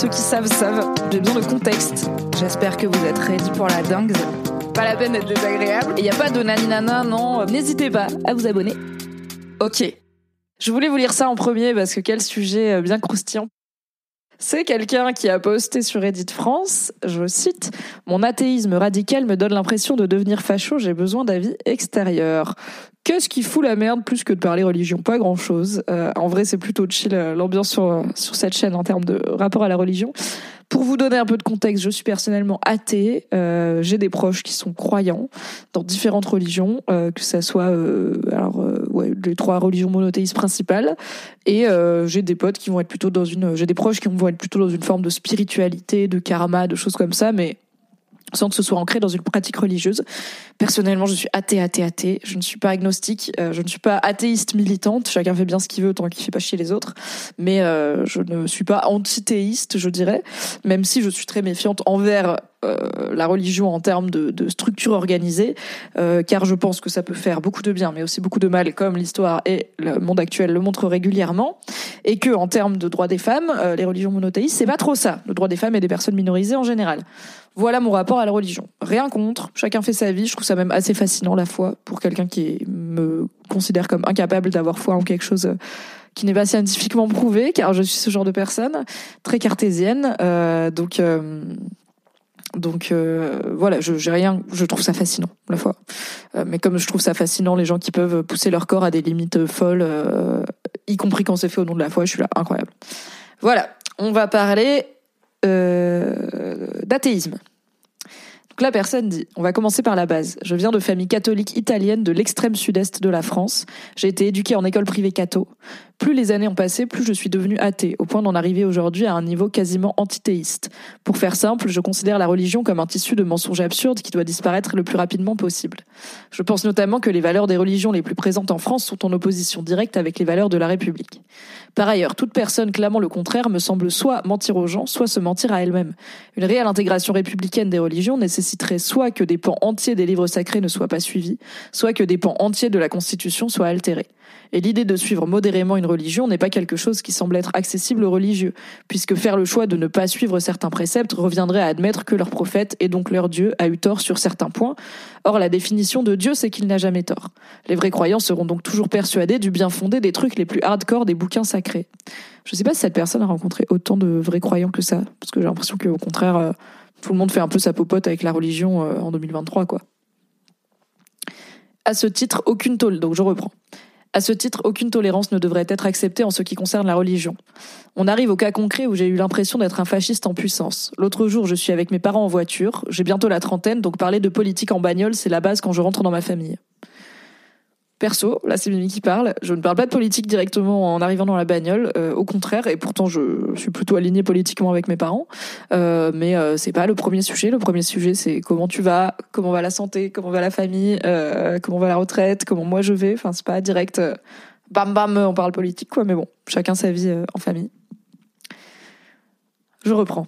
Ceux qui savent savent, j'ai besoin de contexte. J'espère que vous êtes ready pour la dingue. Pas la peine d'être désagréable. Il n'y a pas de naninana, non. N'hésitez pas à vous abonner. Ok. Je voulais vous lire ça en premier parce que quel sujet euh, bien croustillant. C'est quelqu'un qui a posté sur Reddit France, je cite, Mon athéisme radical me donne l'impression de devenir facho, j'ai besoin d'avis extérieurs. Qu'est-ce qui fout la merde plus que de parler religion? Pas grand-chose. Euh, en vrai, c'est plutôt chill euh, l'ambiance sur, sur cette chaîne en termes de rapport à la religion. Pour vous donner un peu de contexte, je suis personnellement athée. Euh, j'ai des proches qui sont croyants dans différentes religions, euh, que ça soit euh, alors euh, les trois religions monothéistes principales. Et euh, j'ai des potes qui vont être plutôt dans une, j'ai des proches qui vont être plutôt dans une forme de spiritualité, de karma, de choses comme ça, mais sans que ce soit ancré dans une pratique religieuse. Personnellement, je suis athée, athée, athée. Je ne suis pas agnostique, euh, je ne suis pas athéiste militante. Chacun fait bien ce qu'il veut tant qu'il fait pas chier les autres. Mais euh, je ne suis pas antithéiste, je dirais, même si je suis très méfiante envers euh, la religion en termes de, de structure organisée, car je pense que ça peut faire beaucoup de bien, mais aussi beaucoup de mal, comme l'histoire et le monde actuel le montrent régulièrement, et que en termes de droits des femmes, les religions monothéistes, c'est pas trop ça, le droit des femmes et des personnes minorisées en général. Voilà mon rapport à la religion. Rien contre, chacun fait sa vie, je trouve ça même assez fascinant la foi pour quelqu'un qui me considère comme incapable d'avoir foi en quelque chose qui n'est pas scientifiquement prouvé, car je suis ce genre de personne, très cartésienne, euh, donc euh, donc euh, voilà, je j'ai rien, je trouve ça fascinant la foi. Euh, mais comme je trouve ça fascinant, les gens qui peuvent pousser leur corps à des limites folles, euh, y compris quand c'est fait au nom de la foi, je suis là incroyable. Voilà, on va parler euh, d'athéisme. Donc la personne dit, on va commencer par la base. Je viens de famille catholique italienne de l'extrême sud-est de la France. J'ai été éduquée en école privée catho. Plus les années ont passé, plus je suis devenue athée, au point d'en arriver aujourd'hui à un niveau quasiment antithéiste. Pour faire simple, je considère la religion comme un tissu de mensonges absurdes qui doit disparaître le plus rapidement possible. Je pense notamment que les valeurs des religions les plus présentes en France sont en opposition directe avec les valeurs de la République. Par ailleurs, toute personne clamant le contraire me semble soit mentir aux gens, soit se mentir à elle-même. Une réelle intégration républicaine des religions nécessiterait soit que des pans entiers des livres sacrés ne soient pas suivis, soit que des pans entiers de la Constitution soient altérés. Et l'idée de suivre modérément une religion n'est pas quelque chose qui semble être accessible aux religieux, puisque faire le choix de ne pas suivre certains préceptes reviendrait à admettre que leur prophète, et donc leur Dieu, a eu tort sur certains points. Or, la définition de Dieu, c'est qu'il n'a jamais tort. Les vrais croyants seront donc toujours persuadés du bien fondé des trucs les plus hardcore des bouquins sacrés. Je sais pas si cette personne a rencontré autant de vrais croyants que ça, parce que j'ai l'impression qu'au contraire, euh, tout le monde fait un peu sa popote avec la religion euh, en 2023, quoi. À ce titre, aucune tôle, donc je reprends. À ce titre, aucune tolérance ne devrait être acceptée en ce qui concerne la religion. On arrive au cas concret où j'ai eu l'impression d'être un fasciste en puissance. L'autre jour, je suis avec mes parents en voiture, j'ai bientôt la trentaine, donc parler de politique en bagnole, c'est la base quand je rentre dans ma famille. Perso, là c'est Mimi qui parle, je ne parle pas de politique directement en arrivant dans la bagnole, euh, au contraire, et pourtant je suis plutôt alignée politiquement avec mes parents, euh, mais euh, c'est pas le premier sujet. Le premier sujet c'est comment tu vas, comment va la santé, comment va la famille, euh, comment va la retraite, comment moi je vais. Enfin c'est pas direct, bam bam, on parle politique quoi, mais bon, chacun sa vie en famille. Je reprends.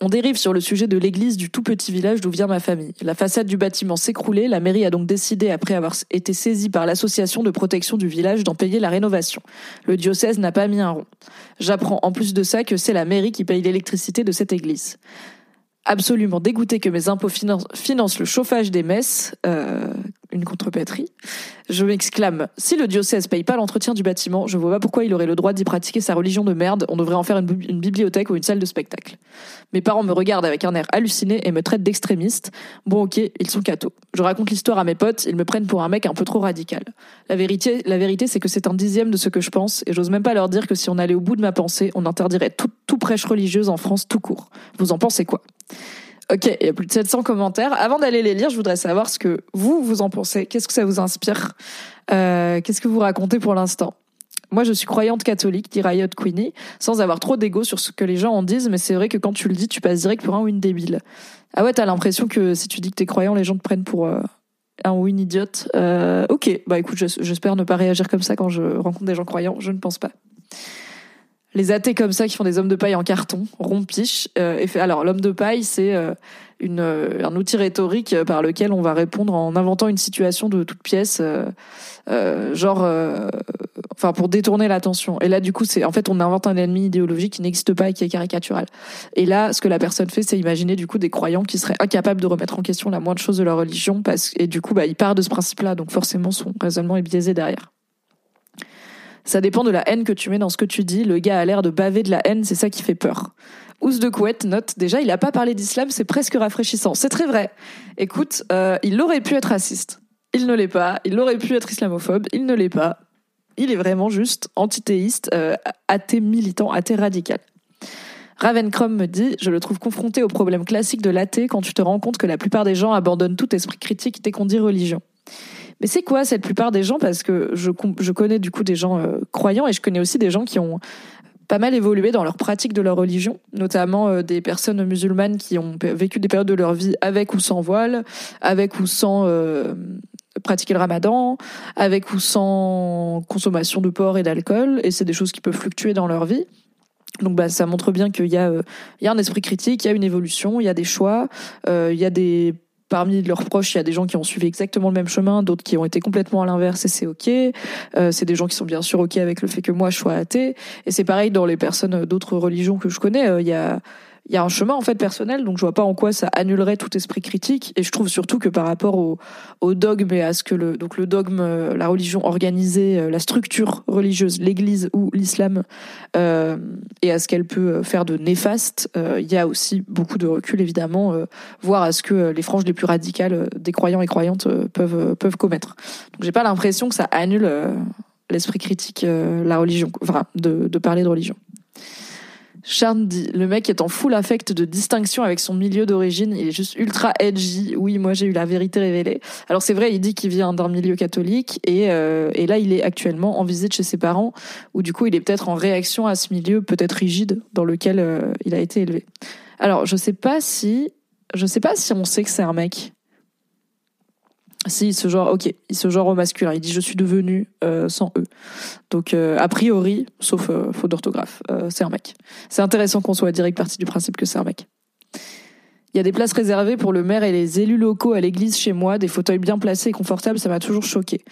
On dérive sur le sujet de l'église du tout petit village d'où vient ma famille. La façade du bâtiment s'écroulait, la mairie a donc décidé, après avoir été saisie par l'association de protection du village, d'en payer la rénovation. Le diocèse n'a pas mis un rond. J'apprends en plus de ça que c'est la mairie qui paye l'électricité de cette église. Absolument dégoûté que mes impôts finan- financent le chauffage des messes, euh, une. Je m'exclame, si le diocèse paye pas l'entretien du bâtiment, je vois pas pourquoi il aurait le droit d'y pratiquer sa religion de merde, on devrait en faire une, bibliothèque ou une salle de spectacle. Mes parents me regardent avec un air halluciné et me traitent d'extrémiste. Bon ok, ils sont cathos. Je raconte l'histoire à mes potes, ils me prennent pour un mec un peu trop radical. La vérité, la vérité c'est que c'est un dixième de ce que je pense, et j'ose même pas leur dire que si on allait au bout de ma pensée, on interdirait tout, tout prêche religieuse en France tout court. Vous en pensez quoi? Ok, il y a plus de 700 commentaires. Avant d'aller les lire, je voudrais savoir ce que vous, vous en pensez. Qu'est-ce que ça vous inspire? Euh, Qu'est-ce que vous racontez pour l'instant? Moi, je suis croyante catholique, dit Riot Queenie, sans avoir trop d'ego sur ce que les gens en disent, mais c'est vrai que quand tu le dis, tu passes direct pour un ou une débile. Ah ouais, t'as l'impression que si tu dis que t'es croyant, les gens te prennent pour euh, un ou une idiote. Euh, ok, bah écoute, j'espère ne pas réagir comme ça quand je rencontre des gens croyants, je ne pense pas les athées comme ça qui font des hommes de paille en carton, rompiche. Euh, et alors l'homme de paille, c'est euh, une, euh, un outil rhétorique par lequel on va répondre en inventant une situation de toute pièce, genre, enfin pour détourner l'attention. Et là, du coup, c'est en fait on invente un ennemi idéologique qui n'existe pas et qui est caricatural. Et là, ce que la personne fait, c'est imaginer du coup des croyants qui seraient incapables de remettre en question la moindre chose de leur religion, parce et du coup, bah, il part de ce principe-là, donc forcément son raisonnement est biaisé derrière. Ça dépend de la haine que tu mets dans ce que tu dis. Le gars a l'air de baver de la haine, c'est ça qui fait peur. Ous de Couette note déjà, il a pas parlé d'islam, c'est presque rafraîchissant. C'est très vrai. Écoute, euh, il aurait pu être raciste. Il ne l'est pas. Il aurait pu être islamophobe. Il ne l'est pas. Il est vraiment juste antithéiste, euh, athée militant, athée radical. Ravencrom me dit, je le trouve confronté au problème classique de l'athée quand tu te rends compte que la plupart des gens abandonnent tout esprit critique dès qu'on dit religion. Mais c'est quoi cette plupart des gens? Parce que je, je connais du coup des gens euh, croyants et je connais aussi des gens qui ont pas mal évolué dans leur pratique de leur religion, notamment euh, des personnes musulmanes qui ont vécu des périodes de leur vie avec ou sans voile, avec ou sans euh, pratiquer le ramadan, avec ou sans consommation de porc et d'alcool, et c'est des choses qui peuvent fluctuer dans leur vie. Donc bah ça montre bien qu'il y a y a un esprit critique, il y a une évolution, il y a des choix, il y a des parmi leurs proches, il y a des gens qui ont suivi exactement le même chemin, d'autres qui ont été complètement à l'inverse et c'est ok. Euh, c'est des gens qui sont bien sûr ok avec le fait que moi je sois athée. Et c'est pareil dans les personnes d'autres religions que je connais. Euh, il y a il y a un chemin en fait personnel, donc je vois pas en quoi ça annulerait tout esprit critique. Et je trouve surtout que par rapport au, au dogme et à ce que le donc le dogme, euh, la religion organisée, euh, la structure religieuse, l'Église ou l'islam, euh, et à ce qu'elle peut faire de néfaste, euh, il y a aussi beaucoup de recul évidemment, euh, voir à ce que les franges les plus radicales des croyants et croyantes peuvent peuvent commettre. Donc j'ai pas l'impression que ça annule l'esprit critique, la religion, enfin de, de parler de religion. Charles dit, le mec est en full affect de distinction avec son milieu d'origine, il est juste ultra edgy. Oui, moi j'ai eu la vérité révélée. Alors c'est vrai, il dit qu'il vient d'un milieu catholique et, euh, et là il est actuellement en visite chez ses parents, où du coup il est peut-être en réaction à ce milieu peut-être rigide dans lequel euh, il a été élevé. Alors je sais pas si, je sais pas si on sait que c'est un mec. Si, ce genre, ok, il se genre au masculin. Il dit je suis devenu euh, sans eux. Donc euh, a priori, sauf euh, faute d'orthographe, c'est un mec. C'est intéressant qu'on soit direct parti du principe que c'est un mec. Il y a des places réservées pour le maire et les élus locaux à l'église chez moi, des fauteuils bien placés et confortables, ça m'a toujours choqué.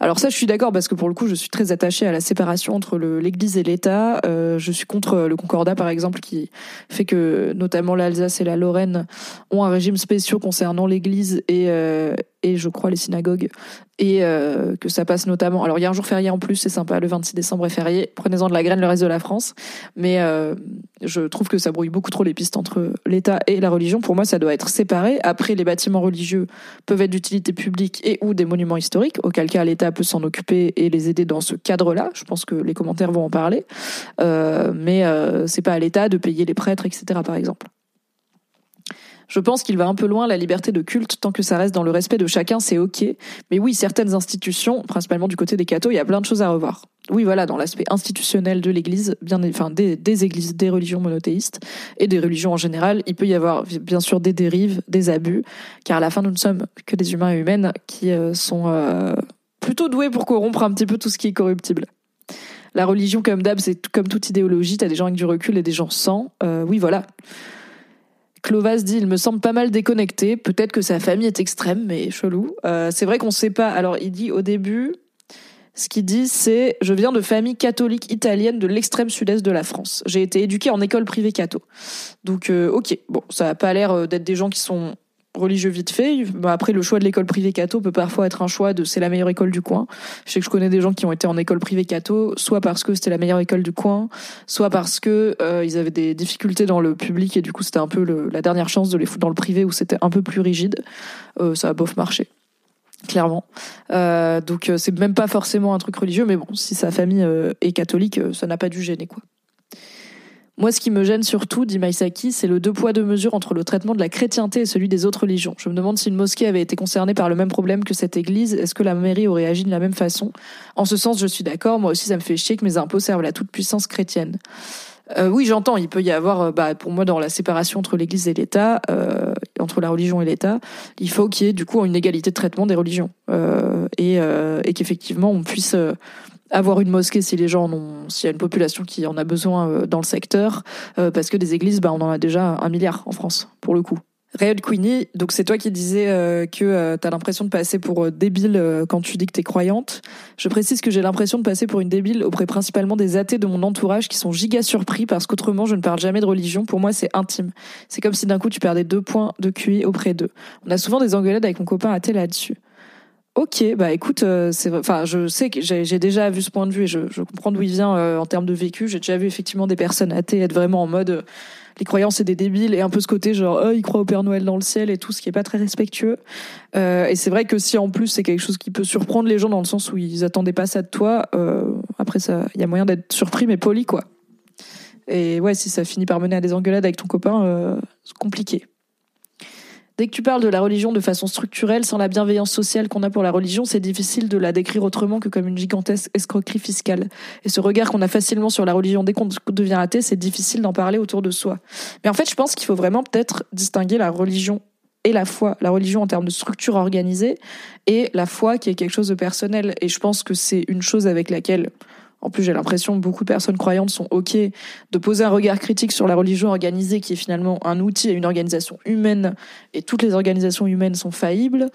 Alors ça, je suis d'accord parce que pour le coup, je suis très attachée à la séparation entre l'église et l'État. Euh, je suis contre le concordat, par exemple, qui fait que notamment l'Alsace et la Lorraine ont un régime spécial concernant l'église et, euh, et je crois les synagogues et euh, que ça passe notamment. Alors il y a un jour férié en plus, c'est sympa, le 26 décembre est férié. Prenez-en de la graine le reste de la France, mais euh, je trouve que ça brouille beaucoup trop les pistes entre l'État et la religion. Pour moi, ça doit être séparé. Après, les bâtiments religieux peuvent être d'utilité publique et ou des monuments historiques, auquel cas l'État peut s'en occuper et les aider dans ce cadre-là. Je pense que les commentaires vont en parler, euh, mais euh, c'est pas à l'État de payer les prêtres, etc. Par exemple. Je pense qu'il va un peu loin la liberté de culte tant que ça reste dans le respect de chacun, c'est ok. Mais oui, certaines institutions, principalement du côté des cathos, il y a plein de choses à revoir. Oui, voilà, dans l'aspect institutionnel de l'Église, bien, enfin des, églises, des religions monothéistes et des religions en général, il peut y avoir bien sûr des dérives, des abus, car à la fin nous ne sommes que des humains et humaines qui euh, sont euh, plutôt doués pour corrompre un petit peu tout ce qui est corruptible. La religion, comme d'hab, c'est comme toute idéologie, t'as des gens avec du recul et des gens sans. Euh, oui, voilà. Clovas dit il me semble pas mal déconnecté. Peut-être que sa famille est extrême, mais chelou. Euh, c'est vrai qu'on sait pas. Alors il dit au début, ce qu'il dit c'est je viens de famille catholique italienne de l'extrême sud-est de la France. J'ai été éduqué en école privée catho. Donc euh, ok, bon, ça a pas l'air euh, d'être des gens qui sont religieux vite fait. Bah, après, le choix de l'école privée catho peut parfois être un choix de c'est la meilleure école du coin. Je sais que je connais des gens qui ont été en école privée catho, soit parce que c'était la meilleure école du coin, soit parce que euh, ils avaient des difficultés dans le public et du coup c'était un peu la dernière chance de les foutre dans le privé où c'était un peu plus rigide. Euh, ça a bof marché clairement. Euh, donc c'est même pas forcément un truc religieux, mais bon, si sa famille est catholique, ça n'a pas dû gêner quoi. Moi, ce qui me gêne surtout, dit Maïsaki, c'est le deux poids deux mesures entre le traitement de la chrétienté et celui des autres religions. Je me demande si une mosquée avait été concernée par le même problème que cette église, est-ce que la mairie aurait agi de la même façon? En ce sens, je suis d'accord, moi aussi ça me fait chier que mes impôts servent la toute-puissance chrétienne. Euh, oui, j'entends, il peut y avoir, euh, bah, pour moi, dans la séparation entre l'Église et l'État, euh, entre la religion et l'État, il faut qu'il y ait du coup une égalité de traitement des religions euh, et, et qu'effectivement on puisse avoir une mosquée si les gens ont, s'il y a une population qui en a besoin euh, dans le secteur, euh, parce que des églises, bah, on en a déjà un milliard en France, pour le coup. Rayod Queenie, donc c'est toi qui disais euh, que t'as l'impression de passer pour débile quand tu dis que t'es croyante. Je précise que j'ai l'impression de passer pour une débile auprès principalement des athées de mon entourage qui sont giga surpris parce qu'autrement je ne parle jamais de religion. Pour moi c'est intime. C'est comme si d'un coup tu perdais deux points de QI auprès d'eux. On a souvent des engueulades avec mon copain athée là-dessus. Ok, bah écoute, euh, c'est, enfin, je sais que j'ai déjà vu ce point de vue et je, je comprends d'où il vient euh, en termes de vécu. J'ai déjà vu effectivement des personnes athées être vraiment en mode euh, les croyants c'est des débiles et un peu ce côté genre oh, ils croient au Père Noël dans le ciel et tout, ce qui est pas très respectueux. et c'est vrai que si en plus c'est quelque chose qui peut surprendre les gens dans le sens où ils attendaient pas ça de toi, après ça, il y a moyen d'être surpris mais poli quoi. Et ouais, si ça finit par mener à des engueulades avec ton copain, c'est compliqué. Dès que tu parles de la religion de façon structurelle, sans la bienveillance sociale qu'on a pour la religion, c'est difficile de la décrire autrement que comme une gigantesque escroquerie fiscale. Et ce regard qu'on a facilement sur la religion dès qu'on devient athée, c'est difficile d'en parler autour de soi. Mais en fait, je pense qu'il faut vraiment peut-être distinguer la religion et la foi, la religion en termes de structure organisée, et la foi qui est quelque chose de personnel. Et je pense que c'est une chose avec laquelle en plus, j'ai l'impression que beaucoup de personnes croyantes sont OK de poser un regard critique sur la religion organisée, qui est finalement un outil et une organisation humaine, et toutes les organisations humaines sont faillibles,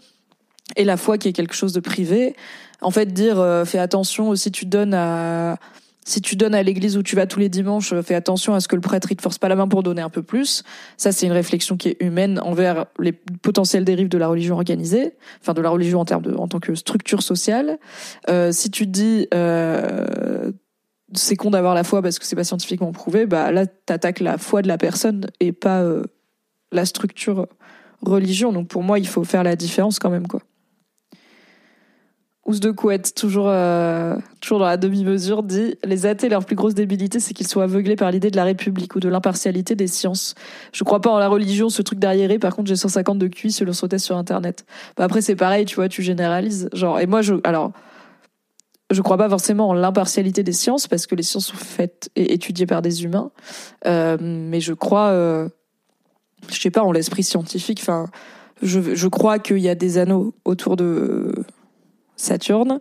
et la foi qui est quelque chose de privé. En fait, dire euh, fais attention si tu donnes à si tu donnes à l'église où tu vas tous les dimanches, fais attention à ce que le prêtre ne te force pas la main pour donner un peu plus. Ça, c'est une réflexion qui est humaine envers les potentielles dérives de la religion organisée, enfin de la religion en termes de, en tant que structure sociale. Euh, si tu dis euh, c'est con d'avoir la foi parce que c'est pas scientifiquement prouvé, bah là t'attaques la foi de la personne et pas euh, la structure religion. Donc pour moi, il faut faire la différence quand même, quoi. Ous de Couette, toujours, euh, toujours dans la demi-mesure, dit Les athées, leur plus grosse débilité, c'est qu'ils sont aveuglés par l'idée de la République ou de l'impartialité des sciences. Je crois pas en la religion, ce truc derrière. Par contre, j'ai 150 de QI selon son test sur Internet. Bah après, c'est pareil, tu vois, tu généralises. Genre, et moi, je, alors, je crois pas forcément en l'impartialité des sciences parce que les sciences sont faites et étudiées par des humains. Euh, mais je crois, euh, je sais pas, en l'esprit scientifique. Enfin, je, je crois qu'il y a des anneaux autour de Saturne,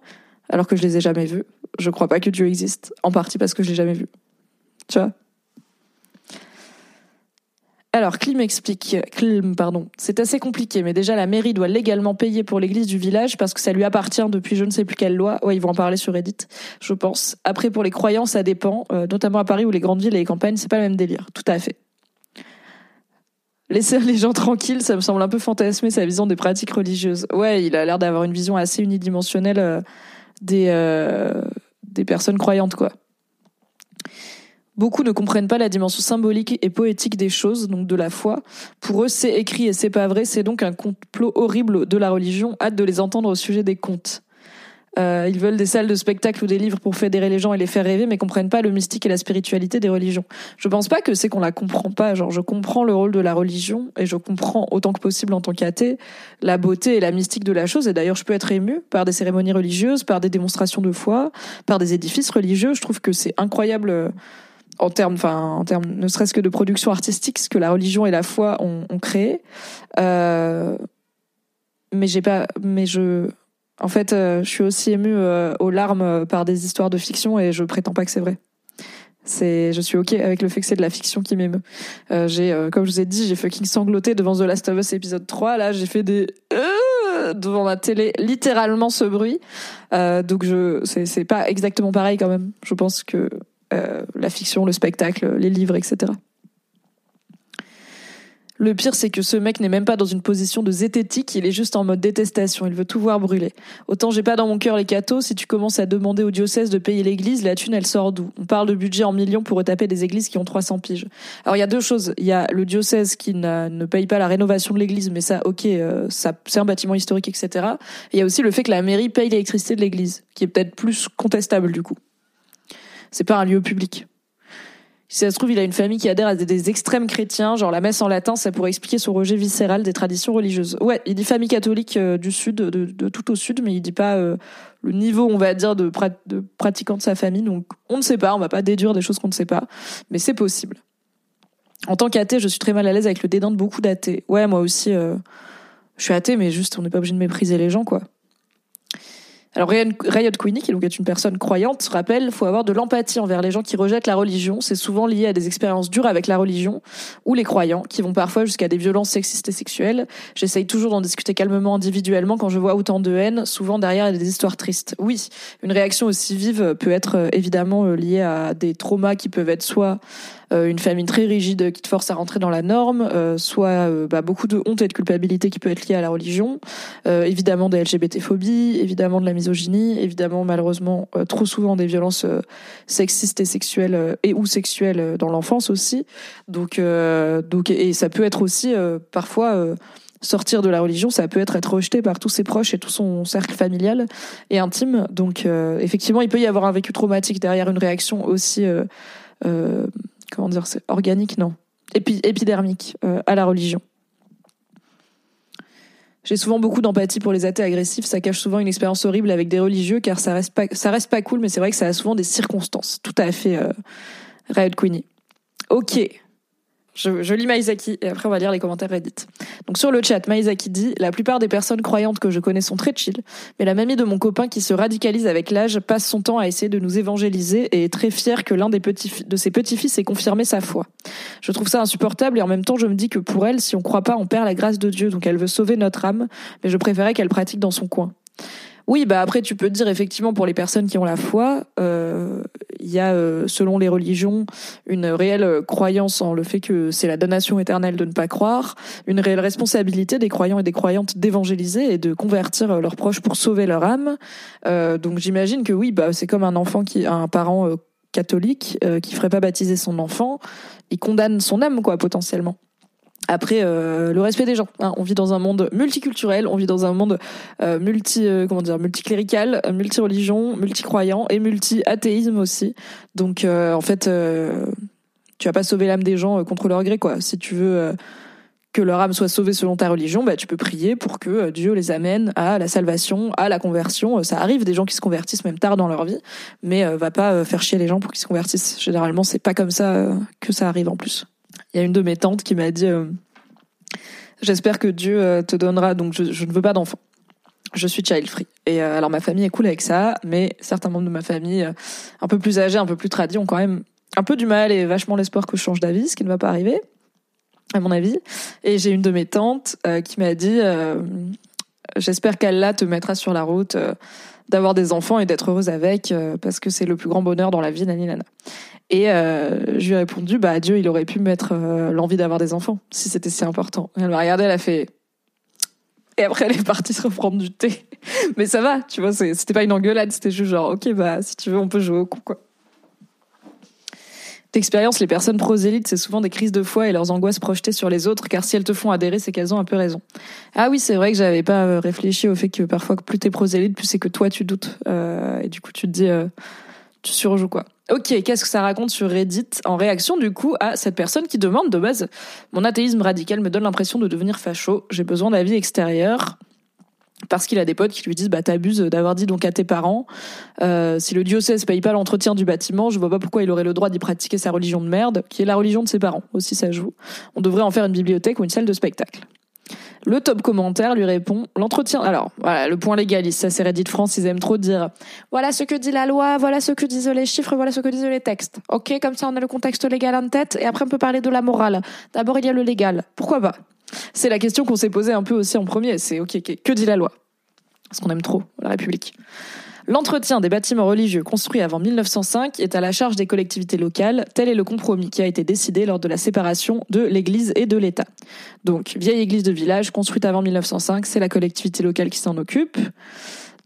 alors que je les ai jamais vus. Je crois pas que Dieu existe, en partie parce que je l'ai jamais vu. Tu vois? Alors, Klim explique, Klim, pardon, c'est assez compliqué, mais déjà la mairie doit légalement payer pour l'église du village parce que ça lui appartient depuis je ne sais plus quelle loi. Ouais, ils vont en parler sur Reddit, je pense. Après, pour les croyants, ça dépend, euh, notamment à Paris où les grandes villes et les campagnes, c'est pas le même délire. Tout à fait. Laisser les gens tranquilles, ça me semble un peu fantasmer sa vision des pratiques religieuses. Ouais, il a l'air d'avoir une vision assez unidimensionnelle euh, des, euh, des personnes croyantes, quoi. Beaucoup ne comprennent pas la dimension symbolique et poétique des choses, donc de la foi. Pour eux, c'est écrit et c'est pas vrai, c'est donc un complot horrible de la religion. Hâte de les entendre au sujet des contes. Euh, ils veulent des salles de spectacle ou des livres pour fédérer les gens et les faire rêver, mais comprennent pas le mystique et la spiritualité des religions. Je pense pas que c'est qu'on la comprend pas. Genre, je comprends le rôle de la religion et je comprends autant que possible en tant qu'athée la beauté et la mystique de la chose. Et d'ailleurs, je peux être ému par des cérémonies religieuses, par des démonstrations de foi, par des édifices religieux. Je trouve que c'est incroyable euh, en termes, enfin, en termes, ne serait-ce que de production artistique, ce que la religion et la foi ont, ont créé. Euh, mais j'ai pas, mais je, en fait, euh, je suis aussi émue euh, aux larmes euh, par des histoires de fiction et je prétends pas que c'est vrai. C'est, je suis ok avec le fait que c'est de la fiction qui m'émeut. j'ai, comme je vous ai dit, j'ai fucking sangloté devant The Last of Us épisode 3. Là, j'ai fait des devant ma télé, littéralement ce bruit. donc je, c'est, c'est pas exactement pareil quand même. Je pense que la fiction, le spectacle, les livres, etc. Le pire, c'est que ce mec n'est même pas dans une position de zététique, il est juste en mode détestation, il veut tout voir brûler. Autant j'ai pas dans mon cœur les cathos, si tu commences à demander au diocèse de payer l'église, la thune elle sort d'où? On parle de budget en millions pour retaper des églises qui ont 300 piges. Alors il y a deux choses, il y a le diocèse qui ne paye pas la rénovation de l'église, mais ça, ok, euh, c'est un bâtiment historique, etc. il y a aussi le fait que la mairie paye l'électricité de l'église, qui est peut-être plus contestable du coup. C'est pas un lieu public. Si ça se trouve, il a une famille qui adhère à des, extrêmes chrétiens, genre la messe en latin, ça pourrait expliquer son rejet viscéral des traditions religieuses. Ouais, il dit famille catholique euh, du sud, de, tout au sud, mais il dit pas euh, le niveau, on va dire, de, pratiquant de sa famille. Donc, on ne sait pas, on va pas déduire des choses qu'on ne sait pas, mais c'est possible. En tant qu'athée, je suis très mal à l'aise avec le dédain de beaucoup d'athées. Ouais, moi aussi, euh, je suis athée, mais juste, on n'est pas obligé de mépriser les gens, quoi. Alors Riot Queenie, qui est une personne croyante, rappelle, faut avoir de l'empathie envers les gens qui rejettent la religion. C'est souvent lié à des expériences dures avec la religion ou les croyants, qui vont parfois jusqu'à des violences sexistes et sexuelles. J'essaye toujours d'en discuter calmement individuellement quand je vois autant de haine. Souvent derrière, des histoires tristes. Oui, une réaction aussi vive peut être euh, évidemment euh, liée à des traumas qui peuvent être soit une famille très rigide qui te force à rentrer dans la norme, euh, soit euh, bah, beaucoup de honte et de culpabilité qui peut être liée à la religion, évidemment des LGBT-phobies, évidemment de la misogynie, évidemment malheureusement trop souvent des violences sexistes et sexuelles et ou sexuelles dans l'enfance aussi. Donc, donc et ça peut être aussi parfois sortir de la religion, ça peut être être rejeté par tous ses proches et tout son cercle familial et intime. Donc effectivement, il peut y avoir un vécu traumatique derrière une réaction aussi euh, comment dire, c'est organique, non, épidermique euh, à la religion. J'ai souvent beaucoup d'empathie pour les athées agressifs. Ça cache souvent une expérience horrible avec des religieux, car ça reste pas, reste pas cool, mais c'est vrai que ça a souvent des circonstances. Tout à fait, euh, Queenie. Ok. Je, je, lis Maizaki et après on va lire les commentaires Reddit. Donc sur le chat, Maizaki dit La plupart des personnes croyantes que je connais sont très chill, mais la mamie de mon copain qui se radicalise avec l'âge passe son temps à essayer de nous évangéliser et est très fière que l'un des petits, de ses petits-fils ait confirmé sa foi. Je trouve ça insupportable et en même temps je me dis que pour elle, si on croit pas, on perd la grâce de Dieu, donc elle veut sauver notre âme, mais je préférais qu'elle pratique dans son coin. Oui, bah après tu peux dire effectivement pour les personnes qui ont la foi, euh, il y a euh, selon les religions une réelle croyance en le fait que c'est la donation éternelle de ne pas croire, une réelle responsabilité des croyants et des croyantes d'évangéliser et de convertir euh, leurs proches pour sauver leur âme. donc j'imagine que oui, bah c'est comme un enfant qui a un parent catholique qui ferait pas baptiser son enfant, il condamne son âme quoi potentiellement. Après, euh, le respect des gens. Hein. On vit dans un monde multiculturel, on vit dans un monde euh, multi, euh, comment dire, multiclérical, multi-religion, multi-croyant et multi-athéisme aussi. Donc, en fait, tu vas pas sauver l'âme des gens contre leur gré, quoi. Si tu veux que leur âme soit sauvée selon ta religion, bah, tu peux prier pour que Dieu les amène à la salvation, à la conversion. Ça arrive des gens qui se convertissent même tard dans leur vie, mais va pas faire chier les gens pour qu'ils se convertissent. Généralement, c'est pas comme ça que ça arrive en plus. Il y a une de mes tantes qui m'a dit euh, J'espère que Dieu euh, te donnera. Donc, je, ne veux pas d'enfant. Je suis child free. Et euh, alors, ma famille est cool avec ça, mais certains membres de ma famille, un peu plus âgés, un peu plus tradis, ont quand même un peu du mal et vachement l'espoir que je change d'avis, ce qui ne va pas arriver, à mon avis. Et j'ai une de mes tantes qui m'a dit J'espère qu'Allah te mettra sur la route d'avoir des enfants et d'être heureuse avec, parce que c'est le plus grand bonheur dans la vie, nani nana. Et euh, je lui ai répondu, bah Dieu, il aurait pu mettre euh, l'envie d'avoir des enfants, si c'était si important. elle m'a regardé, elle a fait. Et après, elle est partie se reprendre du thé. Mais ça va, tu vois, c'était pas une engueulade, c'était juste genre, ok, bah si tu veux, on peut jouer au coup, quoi. D'expérience, les personnes prosélytes, c'est souvent des crises de foi et leurs angoisses projetées sur les autres, car si elles te font adhérer, c'est qu'elles ont un peu raison. Ah oui, c'est vrai que j'avais pas euh, réfléchi au fait que parfois, plus t'es prosélyte, plus c'est que toi tu doutes. et du coup, tu te dis, tu surjoues quoi. Ok, qu'est-ce que ça raconte sur Reddit en réaction du coup à cette personne qui demande de base Mon athéisme radical me donne l'impression de devenir facho, j'ai besoin d'avis extérieur. Parce qu'il a des potes qui lui disent bah t'abuses d'avoir dit donc à tes parents euh, si le diocèse paye pas l'entretien du bâtiment je vois pas pourquoi il aurait le droit d'y pratiquer sa religion de merde qui est la religion de ses parents aussi ça joue on devrait en faire une bibliothèque ou une salle de spectacle le top commentaire lui répond l'entretien. Alors, voilà, le point légaliste, ça c'est Reddit France, ils aiment trop dire voilà ce que dit la loi, voilà ce que disent les chiffres, voilà ce que disent les textes. Ok, comme ça on a le contexte légal en tête et après on peut parler de la morale. D'abord il y a le légal. Pourquoi pas? C'est la question qu'on s'est posée un peu aussi en premier. C'est ok, que dit la loi? Parce qu'on aime trop la République. L'entretien des bâtiments religieux construits avant 1905 est à la charge des collectivités locales. Tel est le compromis qui a été décidé lors de la séparation de l'Église et de l'État. Donc, vieille église de village construite avant 1905, c'est la collectivité locale qui s'en occupe.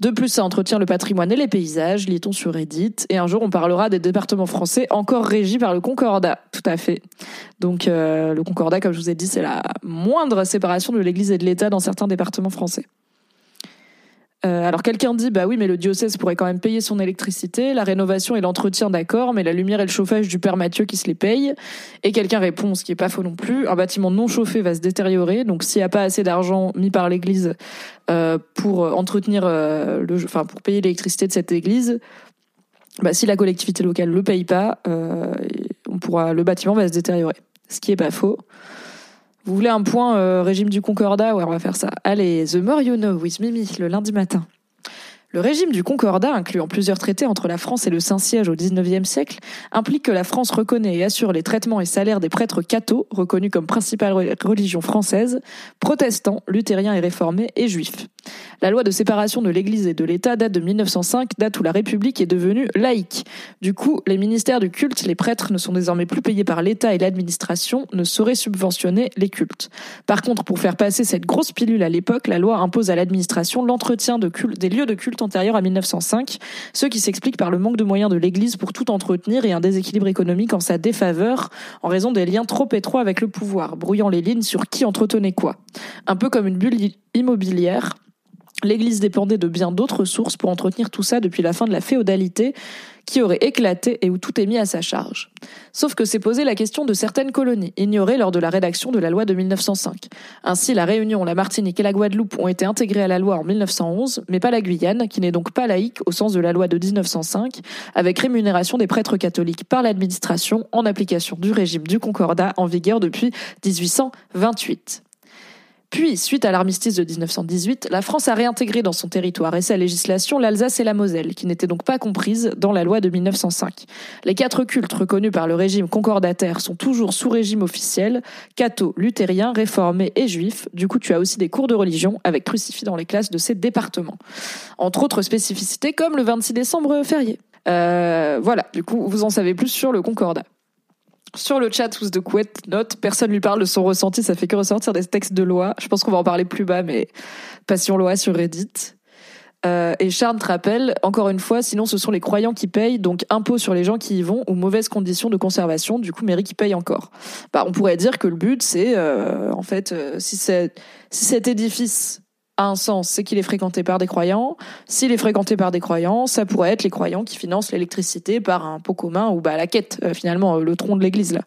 De plus, ça entretient le patrimoine et les paysages, lit-on sur Reddit. Et un jour, on parlera des départements français encore régis par le Concordat. Tout à fait. Donc, euh, le Concordat, comme je vous ai dit, c'est la moindre séparation de l'Église et de l'État dans certains départements français. Euh, alors quelqu'un dit bah oui mais le diocèse pourrait quand même payer son électricité, la rénovation et l'entretien d'accord, mais la lumière et le chauffage du père Mathieu qui se les paye. Et quelqu'un répond ce qui est pas faux non plus, un bâtiment non chauffé va se détériorer, donc s'il n'y a pas assez d'argent mis par l'Église euh, pour entretenir euh, le, enfin pour payer l'électricité de cette église, bah si la collectivité locale le paye pas, on pourra le bâtiment va se détériorer. Ce qui est pas faux. Vous voulez un point euh, régime du Concordat? Ouais, on va faire ça. Allez, The More You Know with Mimi, le lundi matin. Le régime du Concordat, incluant plusieurs traités entre la France et le Saint-Siège au XIXe siècle, implique que la France reconnaît et assure les traitements et salaires des prêtres cathos, reconnus comme principale religion française, protestants, luthériens et réformés, et juifs. La loi de séparation de l'Église et de l'État date de 1905, date où la République est devenue laïque. Du coup, les ministères du culte, les prêtres ne sont désormais plus payés par l'État et l'administration ne sauraient subventionner les cultes. Par contre, pour faire passer cette grosse pilule à l'époque, la loi impose à l'administration l'entretien de des lieux de culte antérieurs à 1905, ce qui s'explique par le manque de moyens de l'Église pour tout entretenir et un déséquilibre économique en sa défaveur en raison des liens trop étroits avec le pouvoir, brouillant les lignes sur qui entretenait quoi. Un peu comme une bulle immobilière L'Église dépendait de bien d'autres sources pour entretenir tout ça depuis la fin de la féodalité, qui aurait éclaté et où tout est mis à sa charge. Sauf que s'est posée la question de certaines colonies, ignorées lors de la rédaction de la loi de 1905. Ainsi, la Réunion, la Martinique et la Guadeloupe ont été intégrées à la loi en 1911, mais pas la Guyane, qui n'est donc pas laïque au sens de la loi de 1905, avec rémunération des prêtres catholiques par l'administration en application du régime du Concordat en vigueur depuis 1828. Puis, suite à l'armistice de 1918, la France a réintégré dans son territoire et sa législation l'Alsace et la Moselle, qui n'étaient donc pas comprises dans la loi de 1905. Les quatre cultes reconnus par le régime concordataire sont toujours sous régime officiel, catho, luthérien, réformé et juif. Du coup, tu as aussi des cours de religion avec crucifix dans les classes de ces départements. Entre autres spécificités comme le 26 décembre férié. Euh, voilà, du coup, vous en savez plus sur le concordat. Sur le chat, tous de couette note, personne lui parle de son ressenti, ça fait que ressortir des textes de loi. Je pense qu'on va en parler plus bas, mais passion loi sur Reddit. Euh, et Charles te rappelle, encore une fois, sinon ce sont les croyants qui payent, donc impôts sur les gens qui y vont ou mauvaises conditions de conservation, du coup mairie qui paye encore. Bah, on pourrait dire que le but c'est, euh, en fait, euh, si, si cet édifice a un sens, c'est qu'il est fréquenté par des croyants. S'il est fréquenté par des croyants, ça pourrait être les croyants qui financent l'électricité par un pot commun ou bah la quête, euh, finalement, euh, le tronc de l'église là.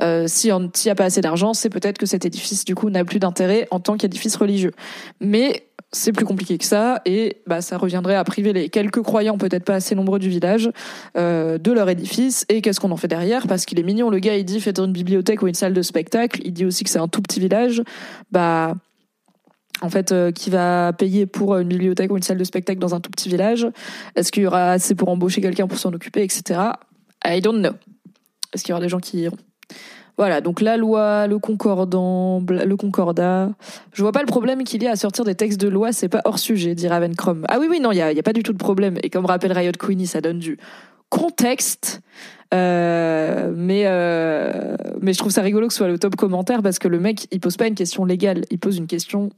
Euh, S'il n'y a pas assez d'argent, c'est peut-être que cet édifice du coup n'a plus d'intérêt en tant qu'édifice religieux. Mais c'est plus compliqué que ça et bah ça reviendrait à priver les quelques croyants peut-être pas assez nombreux du village euh, de leur édifice et qu'est-ce qu'on en fait derrière? Parce qu'il est mignon le gars il dit faites une bibliothèque ou une salle de spectacle il dit aussi que c'est un tout petit village bah en fait, euh, qui va payer pour une bibliothèque ou une salle de spectacle dans un tout petit village Est-ce qu'il y aura assez pour embaucher quelqu'un pour s'en occuper, etc. I don't know. Est-ce qu'il y aura des gens qui iront? Voilà, donc la loi, le concordant, le concordat. Je vois pas le problème qu'il y a à sortir des textes de loi, c'est pas hors sujet, dit Ravencrom. Ah oui, oui, non, il y a, y a, pas du tout de problème. Et comme rappelle Riot Queenie, ça donne du contexte. Euh, mais euh, mais je trouve ça rigolo que ce soit le top commentaire parce que le mec, il pose pas une question légale, il pose une question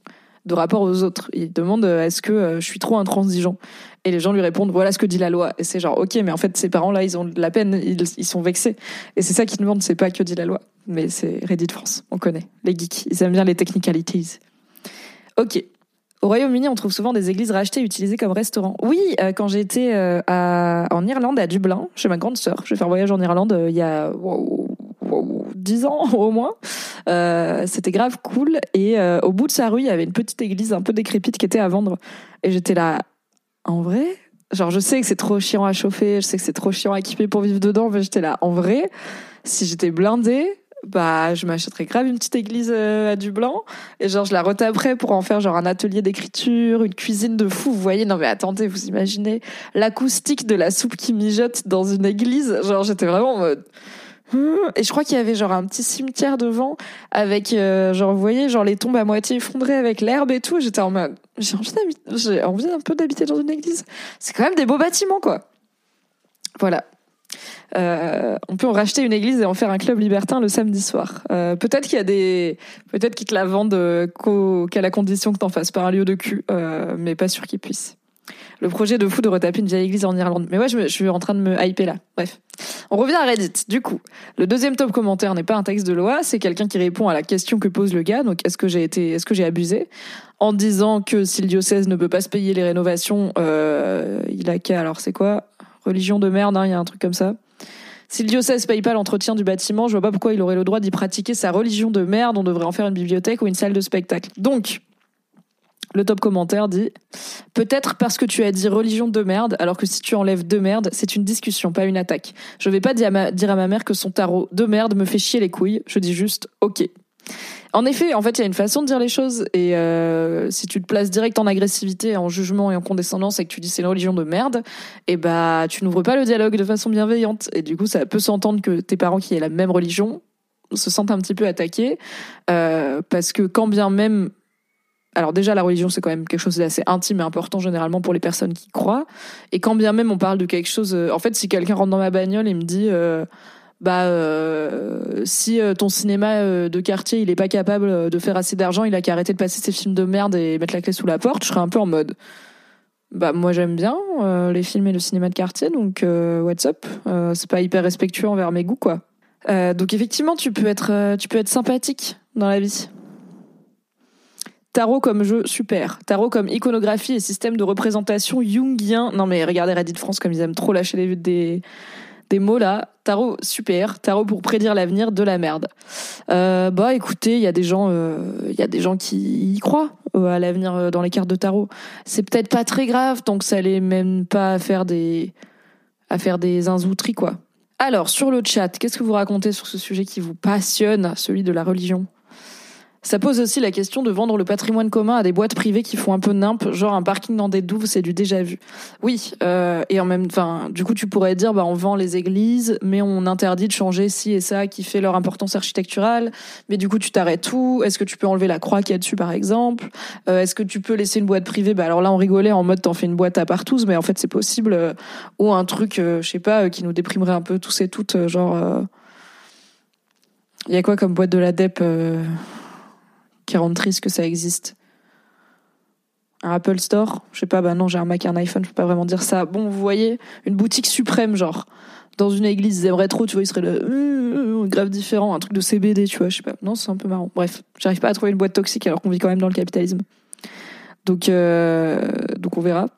de rapport aux autres. Il demande euh, est-ce que euh, je suis trop intransigeant? Et les gens lui répondent voilà ce que dit la loi. Et c'est genre ok, mais en fait ces parents-là ils ont de la peine, ils, ils sont vexés. Et c'est ça qu'ils demandent, c'est pas que dit la loi. Mais c'est Reddit France, on connaît les geeks, ils aiment bien les technicalities. Ok. Au Royaume-Uni, on trouve souvent des églises rachetées et utilisées comme restaurants. Oui, euh, quand j'étais en Irlande, à Dublin, chez ma grande sœur, je vais faire voyage en Irlande il y a dix ans au moins. Euh, c'était grave cool. Et euh, au bout de sa rue, il y avait une petite église un peu décrépite qui était à vendre. Et j'étais là, en vrai? Genre, je sais que c'est trop chiant à chauffer, je sais que c'est trop chiant à équiper pour vivre dedans, mais j'étais là, en vrai, si j'étais blindée, bah je m'achèterais grave une petite église euh, à du blanc et genre je la retaperais pour en faire genre un atelier d'écriture, une cuisine de fou. Vous voyez Non mais attendez, vous imaginez l'acoustique de la soupe qui mijote dans une église Genre j'étais vraiment en mode Et je crois qu'il y avait genre un petit cimetière devant avec euh, genre vous voyez genre les tombes à moitié effondrées avec l'herbe et tout. J'étais en mode j'ai envie j'ai envie un peu d'habiter dans une église. C'est quand même des beaux bâtiments quoi. Voilà. Euh, on peut en racheter une église et en faire un club libertin le samedi soir. Euh, peut-être qu'il y a des, peut-être qu'ils te la vendent euh, qu'à la condition que t'en fasses pas un lieu de cul, euh, mais pas sûr qu'ils puissent. Le projet de fou de retaper une vieille église en Irlande. Mais ouais, je, suis en train de me hyper là. Bref. On revient à Reddit. Du coup, le deuxième top commentaire n'est pas un texte de loi, c'est quelqu'un qui répond à la question que pose le gars. Donc, est-ce que j'ai été, est-ce que j'ai abusé? En disant que si le diocèse ne peut pas se payer les rénovations, euh, il a qu'à, alors c'est quoi? Religion de merde, hein, il y a un truc comme ça. Si le diocèse paye pas l'entretien du bâtiment, je vois pas pourquoi il aurait le droit d'y pratiquer sa religion de merde. On devrait en faire une bibliothèque ou une salle de spectacle. Donc, le top commentaire dit Peut-être parce que tu as dit religion de merde, alors que si tu enlèves de merde, c'est une discussion, pas une attaque. Je vais pas dire à ma, dire à ma mère que son tarot de merde me fait chier les couilles. Je dis juste OK. En effet, en fait, il y a une façon de dire les choses. Et euh, si tu te places direct en agressivité, en jugement et en condescendance et que tu dis c'est une religion de merde, et eh bah tu n'ouvres pas le dialogue de façon bienveillante. Et du coup, ça peut s'entendre que tes parents qui aient la même religion se sentent un petit peu attaqués. Euh, parce que quand bien même... Alors déjà, la religion, c'est quand même quelque chose d'assez intime et important généralement pour les personnes qui croient. Et quand bien même on parle de quelque chose... Euh, en fait, si quelqu'un rentre dans ma bagnole et me dit... Euh, bah euh, si ton cinéma de quartier il est pas capable de faire assez d'argent, il a qu'à arrêter de passer ses films de merde et mettre la clé sous la porte, je serais un peu en mode bah moi j'aime bien les films et le cinéma de quartier donc what's up? C'est pas hyper respectueux envers mes goûts quoi. donc effectivement tu peux être tu peux être sympathique dans la vie. Tarot comme jeu, super. Tarot comme iconographie et système de représentation jungien. Non mais regardez Reddit France comme ils aiment trop lâcher les des des mots là. Tarot, super. Tarot pour prédire l'avenir de la merde. Euh, bah écoutez, il y a des gens, il euh, y a des gens qui y croient euh, à l'avenir euh, dans les cartes de tarot. C'est peut-être pas très grave tant que ça les mène pas à faire des, à faire des quoi. Alors sur le chat, qu'est-ce que vous racontez sur ce sujet qui vous passionne, celui de la religion? Ça pose aussi la question de vendre le patrimoine commun à des boîtes privées qui font un peu nimp, genre un parking dans des douves, c'est du déjà vu. Oui, euh, et en même, enfin, du coup, tu pourrais dire, bah, on vend les églises, mais on interdit de changer ci et ça qui fait leur importance architecturale. Mais du coup, tu t'arrêtes tout. Est-ce que tu peux enlever la croix qui est dessus, par exemple? Euh, Est-ce que tu peux laisser une boîte privée? Bah alors là, on rigolait en mode t'en fais une boîte à partous, mais en fait, c'est possible. Euh, ou un truc, euh, je sais pas, qui nous déprimerait un peu tous et toutes, genre. Il y a quoi comme boîte de la DEP qui rend triste que ça existe. Un Apple Store, je sais pas, bah non, j'ai un Mac et un iPhone, je peux pas vraiment dire ça. Bon, vous voyez, une boutique suprême, genre, dans une église, ils aimeraient trop, tu vois, ils seraient là, euh, grave différent, un truc de CBD, tu vois, je sais pas. Non, c'est un peu marrant. Bref, j'arrive pas à trouver une boîte toxique alors qu'on vit quand même dans le capitalisme. Donc, euh, donc on verra.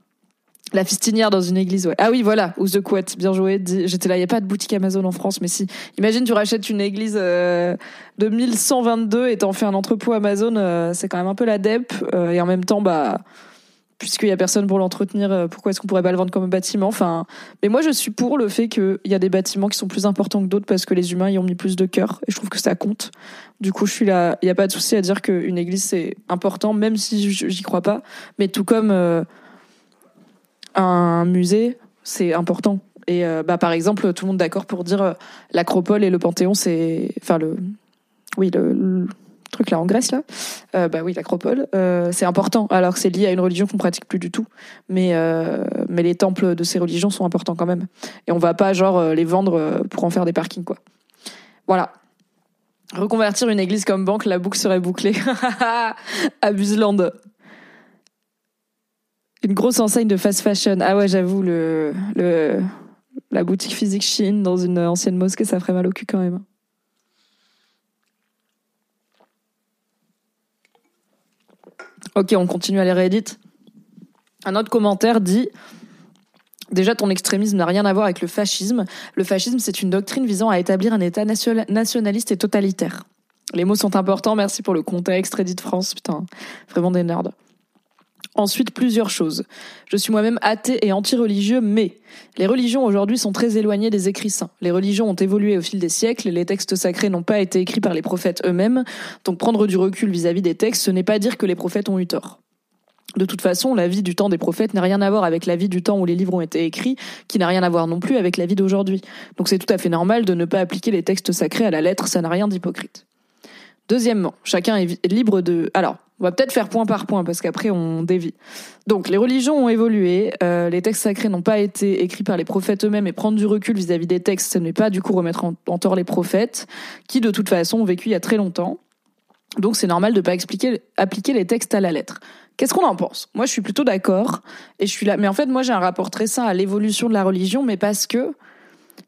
La fistinière dans une église, ouais. Ah oui, voilà, ou The Couette, bien joué. J'étais là, il n'y a pas de boutique Amazon en France, mais si. Imagine, tu rachètes une église euh, de 1122 et t'en fais un entrepôt Amazon, euh, c'est quand même un peu la DEP. Euh, et en même temps, bah, puisqu'il y a personne pour l'entretenir, pourquoi est-ce qu'on pourrait pas le vendre comme un bâtiment? Enfin, mais moi, je suis pour le fait qu'il y a des bâtiments qui sont plus importants que d'autres parce que les humains y ont mis plus de cœur. Et je trouve que ça compte. Du coup, je suis là. Il n'y a pas de souci à dire qu'une église, c'est important, même si j'y crois pas. Mais tout comme un musée, c'est important. Et euh, bah, par exemple, tout le monde d'accord pour dire euh, l'acropole et le panthéon, c'est. Enfin, le. Oui, le, truc là en Grèce, là. Euh, bah oui, l'acropole, c'est important, alors que c'est lié à une religion qu'on pratique plus du tout. Mais, mais les temples de ces religions sont importants quand même. Et on va pas, genre, les vendre pour en faire des parkings, quoi. Voilà. Reconvertir une église comme banque, la boucle serait bouclée. Abuseland. Une grosse enseigne de fast fashion. Ah ouais, j'avoue, le, le, la boutique physique Chine dans une ancienne mosquée, ça ferait mal au cul quand même. Ok, on continue à les rééditer. Un autre commentaire dit Déjà, ton extrémisme n'a rien à voir avec le fascisme. Le fascisme, c'est une doctrine visant à établir un État nationaliste et totalitaire. Les mots sont importants, merci pour le contexte, Reddit France, putain, vraiment des nerds. Ensuite, plusieurs choses. Je suis moi-même athée et anti-religieux, mais les religions aujourd'hui sont très éloignées des écrits saints. Les religions ont évolué au fil des siècles, les textes sacrés n'ont pas été écrits par les prophètes eux-mêmes, donc prendre du recul vis-à-vis des textes, ce n'est pas dire que les prophètes ont eu tort. De toute façon, la vie du temps des prophètes n'a rien à voir avec la vie du temps où les livres ont été écrits, qui n'a rien à voir non plus avec la vie d'aujourd'hui. Donc c'est tout à fait normal de ne pas appliquer les textes sacrés à la lettre, ça n'a rien d'hypocrite. Deuxièmement, chacun est libre de... Alors, on va peut-être faire point par point parce qu'après on dévie. Donc les religions ont évolué, euh, les textes sacrés n'ont pas été écrits par les prophètes eux-mêmes et prendre du recul vis-à-vis des textes, ce n'est pas du coup remettre en, tort les prophètes qui de toute façon ont vécu il y a très longtemps. Donc c'est normal de pas expliquer, appliquer les textes à la lettre. Qu'est-ce qu'on en pense? Moi, je suis plutôt d'accord et je suis là. Mais en fait, moi, j'ai un rapport très sain à l'évolution de la religion, mais parce que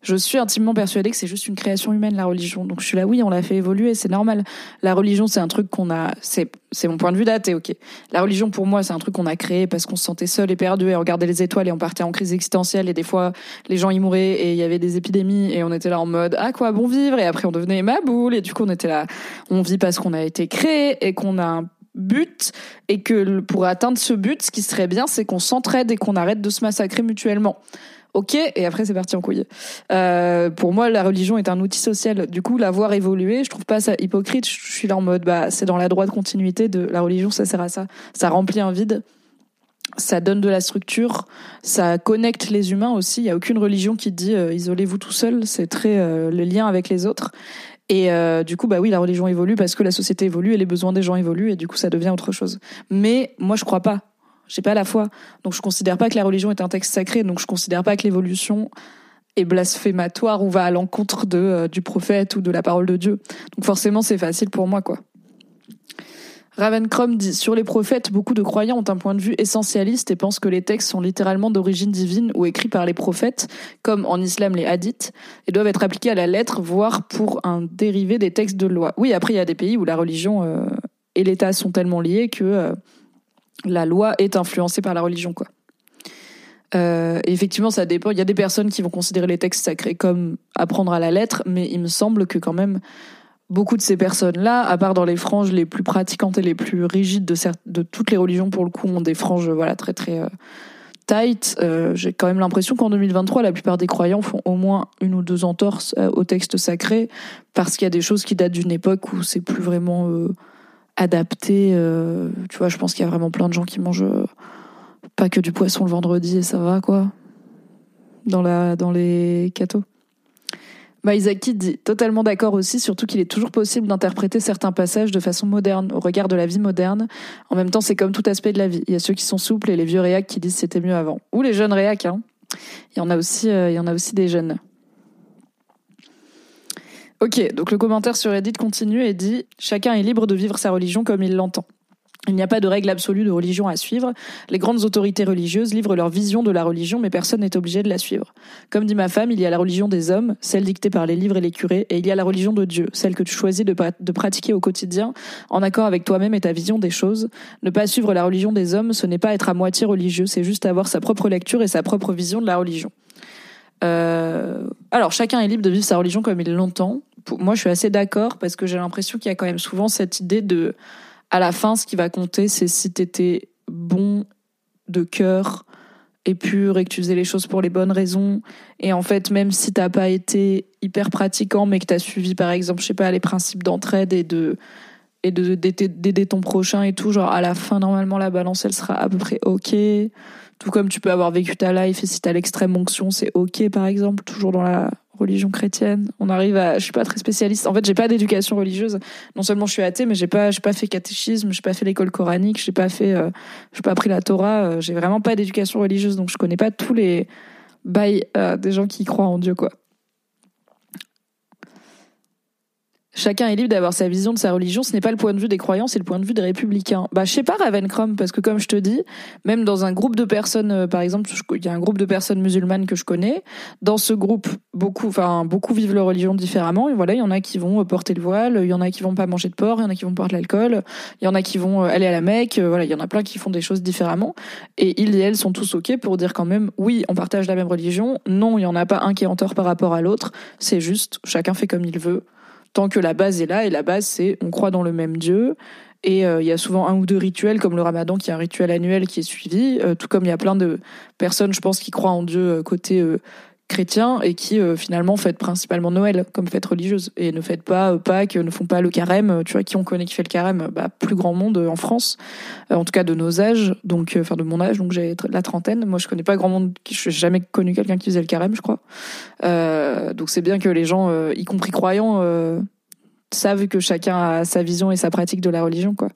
je suis intimement persuadée que c'est juste une création humaine la religion. Donc je suis là, oui, on l'a fait évoluer, c'est normal. La religion, c'est un truc qu'on a, c'est c'est mon point de vue daté, ok. La religion pour moi, c'est un truc qu'on a créé parce qu'on se sentait seul et perdu et on regardait les étoiles et on partait en crise existentielle et des fois les gens y mouraient et il y avait des épidémies et on était là en mode ah quoi bon vivre? Et après on devenait ma boule et du coup on était là, on vit parce qu'on a été créé et qu'on a un but et que pour atteindre ce but, ce qui serait bien, c'est qu'on s'entraide et qu'on arrête de se massacrer mutuellement ok, et après c'est parti en couille. Euh, pour moi, la religion est un outil social. Du coup, la voir évoluer, je trouve pas ça hypocrite. Je suis là en mode, bah, c'est dans la droite continuité de la religion, ça sert à ça. Ça remplit un vide. Ça donne de la structure, ça connecte les humains aussi. Il y a aucune religion qui dit euh, isolez-vous tout seul. C'est très euh, le lien avec les autres. Et euh, du coup, bah oui, la religion évolue parce que la société évolue et les besoins des gens évoluent et du coup, ça devient autre chose. Mais moi, je crois pas j'ai pas la foi. Donc je considère pas que la religion est un texte sacré, donc je considère pas que l'évolution est blasphématoire ou va à l'encontre de euh, du prophète ou de la parole de Dieu. Donc forcément, c'est facile pour moi quoi. Dit Sur les prophètes, beaucoup de croyants ont un point de vue essentialiste et pensent que les textes sont littéralement d'origine divine ou écrits par les prophètes, comme en islam les hadiths, et doivent être appliqués à la lettre, voire pour un dérivé des textes de loi. Oui, après, il y a des pays où la religion euh, et l'État sont tellement liés que euh, la loi est influencée par la religion, quoi. Euh, effectivement, ça dépend. Il y a des personnes qui vont considérer les textes sacrés comme apprendre à la lettre, mais il me semble que quand même beaucoup de ces personnes-là, à part dans les franges les plus pratiquantes et les plus rigides de, de toutes les religions, pour le coup, ont des franges voilà très très euh, tight. Euh, J'ai quand même l'impression qu'en 2023, la plupart des croyants font au moins une ou deux entorses euh, au texte sacré, parce qu'il y a des choses qui datent d'une époque où c'est plus vraiment adapté. Euh, tu vois, je pense qu'il y a vraiment plein de gens qui mangent euh, pas que du poisson le vendredi et ça va, quoi. Dans, la, dans les cathos. Isaki dit totalement d'accord aussi, surtout qu'il est toujours possible d'interpréter certains passages de façon moderne, au regard de la vie moderne. En même temps, c'est comme tout aspect de la vie. Il y a ceux qui sont souples et les vieux réacs qui disent c'était mieux avant. Ou les jeunes réacs, hein. Il y en a aussi, euh, il y en a aussi des jeunes. Ok, donc le commentaire sur Reddit continue et dit Chacun est libre de vivre sa religion comme il l'entend. Il n'y a pas de règle absolue de religion à suivre. Les grandes autorités religieuses livrent leur vision de la religion, mais personne n'est obligé de la suivre. Comme dit ma femme, il y a la religion des hommes, celle dictée par les livres et les curés, et il y a la religion de Dieu, celle que tu choisis de, de pratiquer au quotidien, en accord avec toi-même et ta vision des choses. Ne pas suivre la religion des hommes, ce n'est pas être à moitié religieux, c'est juste avoir sa propre lecture et sa propre vision de la religion. Euh, alors, chacun est libre de vivre sa religion comme il l'entend moi, je suis assez d'accord parce que j'ai l'impression qu'il y a quand même souvent cette idée de, à la fin, ce qui va compter, c'est si t'étais bon de cœur et pur et que tu faisais les choses pour les bonnes raisons. Et en fait, même si t'as pas été hyper pratiquant, mais que t'as suivi, par exemple, je sais pas, les principes d'entraide et de et de d'aider ton prochain et tout, genre à la fin, normalement, la balance, elle sera à peu près ok. Tout comme tu peux avoir vécu ta life et si t'as l'extrême onction, c'est ok, par exemple, toujours dans la religion chrétienne. On arrive à, je suis pas très spécialiste. En fait, j'ai pas d'éducation religieuse. Non seulement je suis athée, mais j'ai pas, j'ai pas fait catéchisme, j'ai pas fait l'école coranique, j'ai pas fait, euh, j'ai pas appris la Torah. Euh, j'ai vraiment pas d'éducation religieuse, donc je connais pas tous les bails euh, des gens qui croient en Dieu, quoi. Chacun est libre d'avoir sa vision de sa religion. Ce n'est pas le point de vue des croyants, c'est le point de vue des républicains. Bah, je sais pas, Ravencrom, parce que comme je te dis, même dans un groupe de personnes, euh, par exemple, il y a un groupe de personnes musulmanes que je connais. Dans ce groupe, beaucoup, enfin, beaucoup vivent leur religion différemment. Et voilà, il y en a qui vont euh, porter le voile, il y en a qui vont pas manger de porc, il y en a qui vont boire de l'alcool, il y en a qui vont euh, aller à la Mecque. Voilà, il y en a plein qui font des choses différemment. Et ils et elles sont tous ok pour dire quand même, oui, on partage la même religion. Non, il y en a pas un qui est en tort par rapport à l'autre. C'est juste, chacun fait comme il veut tant que la base est là, et la base c'est on croit dans le même Dieu, et euh, il y a souvent un ou deux rituels, comme le ramadan, qui est un rituel annuel qui est suivi, euh, tout comme il y a plein de personnes, je pense, qui croient en Dieu euh, côté chrétiens et qui finalement fêtent principalement Noël comme fête religieuse et ne fêtent pas Pâques, ne font pas le carême. Tu vois, qui on connaît qui fait le carême? Bah, Plus grand monde en France, en tout cas de nos âges, donc enfin de mon âge, donc j'ai la trentaine. Moi, je connais pas grand monde, je n'ai jamais connu quelqu'un qui faisait le carême, je crois. donc c'est bien que les gens, y compris croyants, savent que chacun a sa vision et sa pratique de la religion, quoi.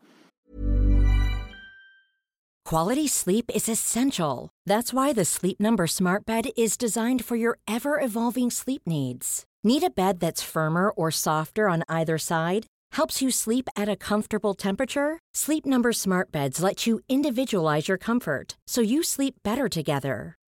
Quality sleep is essential. That's why the Sleep Number Smart Bed is designed for your ever-evolving sleep needs. Need a bed that's firmer or softer on either side? Helps you sleep at a comfortable temperature? Sleep Number Smart Beds let you individualize your comfort so you sleep better together.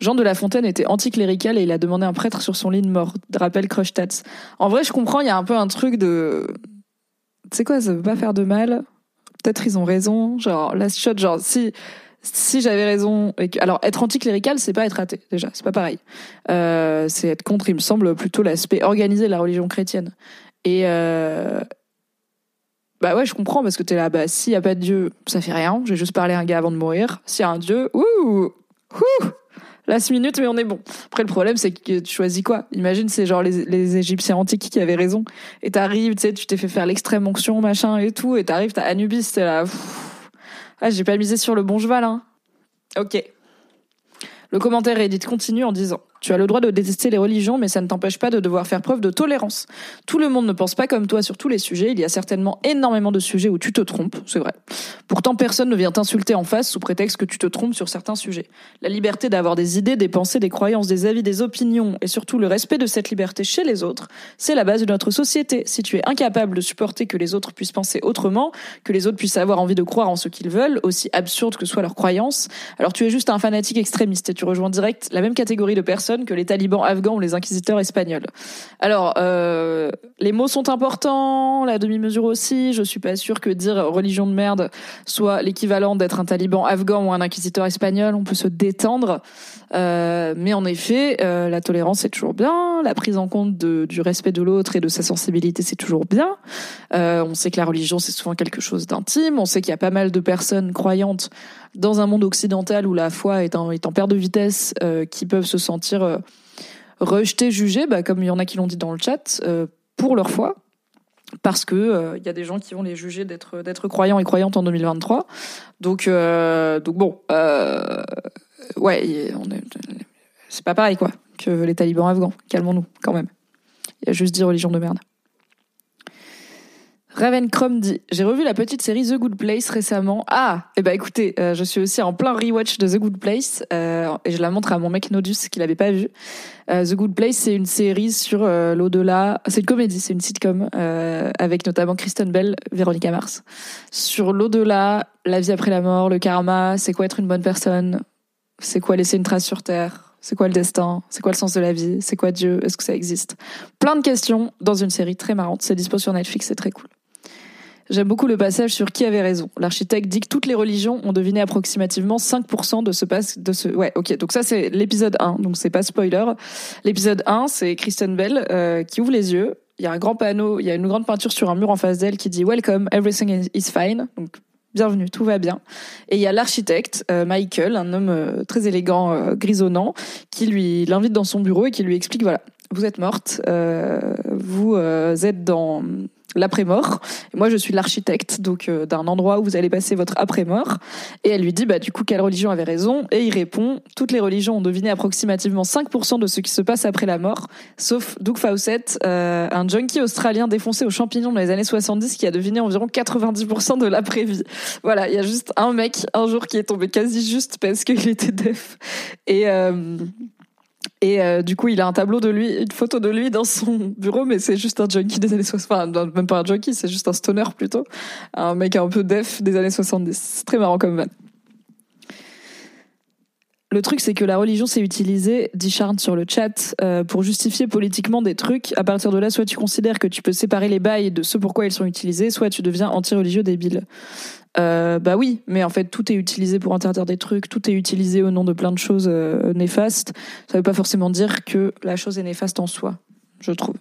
Jean de La Fontaine était anticlérical et il a demandé un prêtre sur son lit de mort. Rappel Tats. En vrai, je comprends, il y a un peu un truc de. Tu sais quoi, ça veut pas faire de mal. Peut-être ils ont raison. Genre, last shot, genre, si si j'avais raison, alors être anticlérical, c'est pas être athée déjà, c'est pas pareil. Euh, c'est être contre, il me semble, plutôt l'aspect organisé de la religion chrétienne. Et euh, bah ouais, je comprends parce que t'es là, bah s'il y a pas de Dieu, ça fait rien. J'ai juste parlé à un gars avant de mourir. S'il y a un Dieu, ouh, ouh, last minute, mais on est bon. Après le problème, c'est que tu choisis quoi? Imagine, c'est genre les, Égyptiens antiques qui avaient raison. Et t'arrives, tu sais, tu t'es fait faire l'extrême onction, machin et tout, et t'arrives, t'as Anubis, t'es là. Ah, j'ai pas misé sur le bon cheval, hein. Ok. Le commentaire Reddit continue en disant tu as le droit de détester les religions, mais ça ne t'empêche pas de devoir faire preuve de tolérance. Tout le monde ne pense pas comme toi sur tous les sujets. Il y a certainement énormément de sujets où tu te trompes, c'est vrai. Pourtant, personne ne vient t'insulter en face sous prétexte que tu te trompes sur certains sujets. La liberté d'avoir des idées, des pensées, des croyances, des avis, des opinions, et surtout le respect de cette liberté chez les autres, c'est la base de notre société. Si tu es incapable de supporter que les autres puissent penser autrement, que les autres puissent avoir envie de croire en ce qu'ils veulent, aussi absurde que soient leurs croyances, alors tu es juste un fanatique extrémiste et tu rejoins direct la même catégorie de personnes que les talibans afghans ou les inquisiteurs espagnols. Alors, euh, les mots sont importants, la demi-mesure aussi. Je suis pas sûre que dire religion de merde soit l'équivalent d'être un taliban afghan ou un inquisiteur espagnol. On peut se détendre. Euh, mais en effet, euh, la tolérance c'est toujours bien, la prise en compte du respect de l'autre et de sa sensibilité c'est toujours bien. On sait que la religion c'est souvent quelque chose d'intime, on sait qu'il y a pas mal de personnes croyantes dans un monde occidental où la foi est en, est perte de vitesse, euh, qui peuvent se sentir euh, rejetées, jugées, bah, comme il y en a qui l'ont dit dans le chat, pour leur foi parce que il y a des gens qui vont les juger d'être croyants et croyantes en 2023. Donc donc bon ouais, c'est pas pareil quoi que les talibans afghans. Calmons-nous quand même. Il y a juste dit religion de merde. Raven Chrome dit J'ai revu la petite série The Good Place récemment. Ah Eh ben écoutez, euh, je suis aussi en plein rewatch de The Good Place euh, et je la montre à mon mec Nodus qui l'avait pas vu. Euh, The Good Place, c'est une série sur l'au-delà. C'est une comédie, c'est une sitcom avec notamment Kristen Bell, Véronica Mars. Sur l'au-delà, la vie après la mort, le karma, c'est quoi être une bonne personne, c'est quoi laisser une trace sur Terre? C'est quoi le destin? C'est quoi le sens de la vie? C'est quoi Dieu? Est-ce que ça existe? Plein de questions dans une série très marrante. C'est dispo sur Netflix, c'est très cool. J'aime beaucoup le passage sur qui avait raison. L'architecte dit que toutes les religions ont deviné approximativement 5% de ce passe, de ce, ouais, ok. Donc ça, c'est l'épisode 1. Donc c'est pas spoiler. L'épisode 1, c'est Kristen Bell, euh, qui ouvre les yeux. Il y a un grand panneau, il y a une grande peinture sur un mur en face d'elle qui dit Welcome, everything is fine. Donc bienvenue, tout va bien. Et il y a l'architecte euh, Michael, un homme euh, très élégant, grisonnant, qui lui l'invite dans son bureau et qui lui explique voilà, vous êtes morte, vous êtes dans l'après-mort. Moi, je suis l'architecte donc euh, d'un endroit où vous allez passer votre après-mort. Et elle lui dit, bah du coup, quelle religion avait raison? Et il répond, toutes les religions ont deviné approximativement 5% de ce qui se passe après la mort, sauf Doug Fawcett, euh, un junkie australien défoncé aux champignons dans les années 70 qui a deviné environ 90% de l'après-vie. Voilà, il y a juste un mec un jour qui est tombé quasi juste parce qu'il était def. Et euh, et euh, du coup, il a un tableau de lui, une photo de lui dans son bureau, mais c'est juste un junkie des années 60. Enfin, même pas un junkie, c'est juste un stoner plutôt. Un mec un peu def des années 70. C'est très marrant comme man. Le truc, c'est que la religion s'est utilisée, dit Charles sur le chat, euh, pour justifier politiquement des trucs. À partir de là, soit tu considères que tu peux séparer les bails de ce pourquoi ils sont utilisés, soit tu deviens anti-religieux débile. Euh, bah oui, mais en fait, tout est utilisé pour interdire des trucs, tout est utilisé au nom de plein de choses euh, néfastes. Ça veut pas forcément dire que la chose est néfaste en soi, je trouve.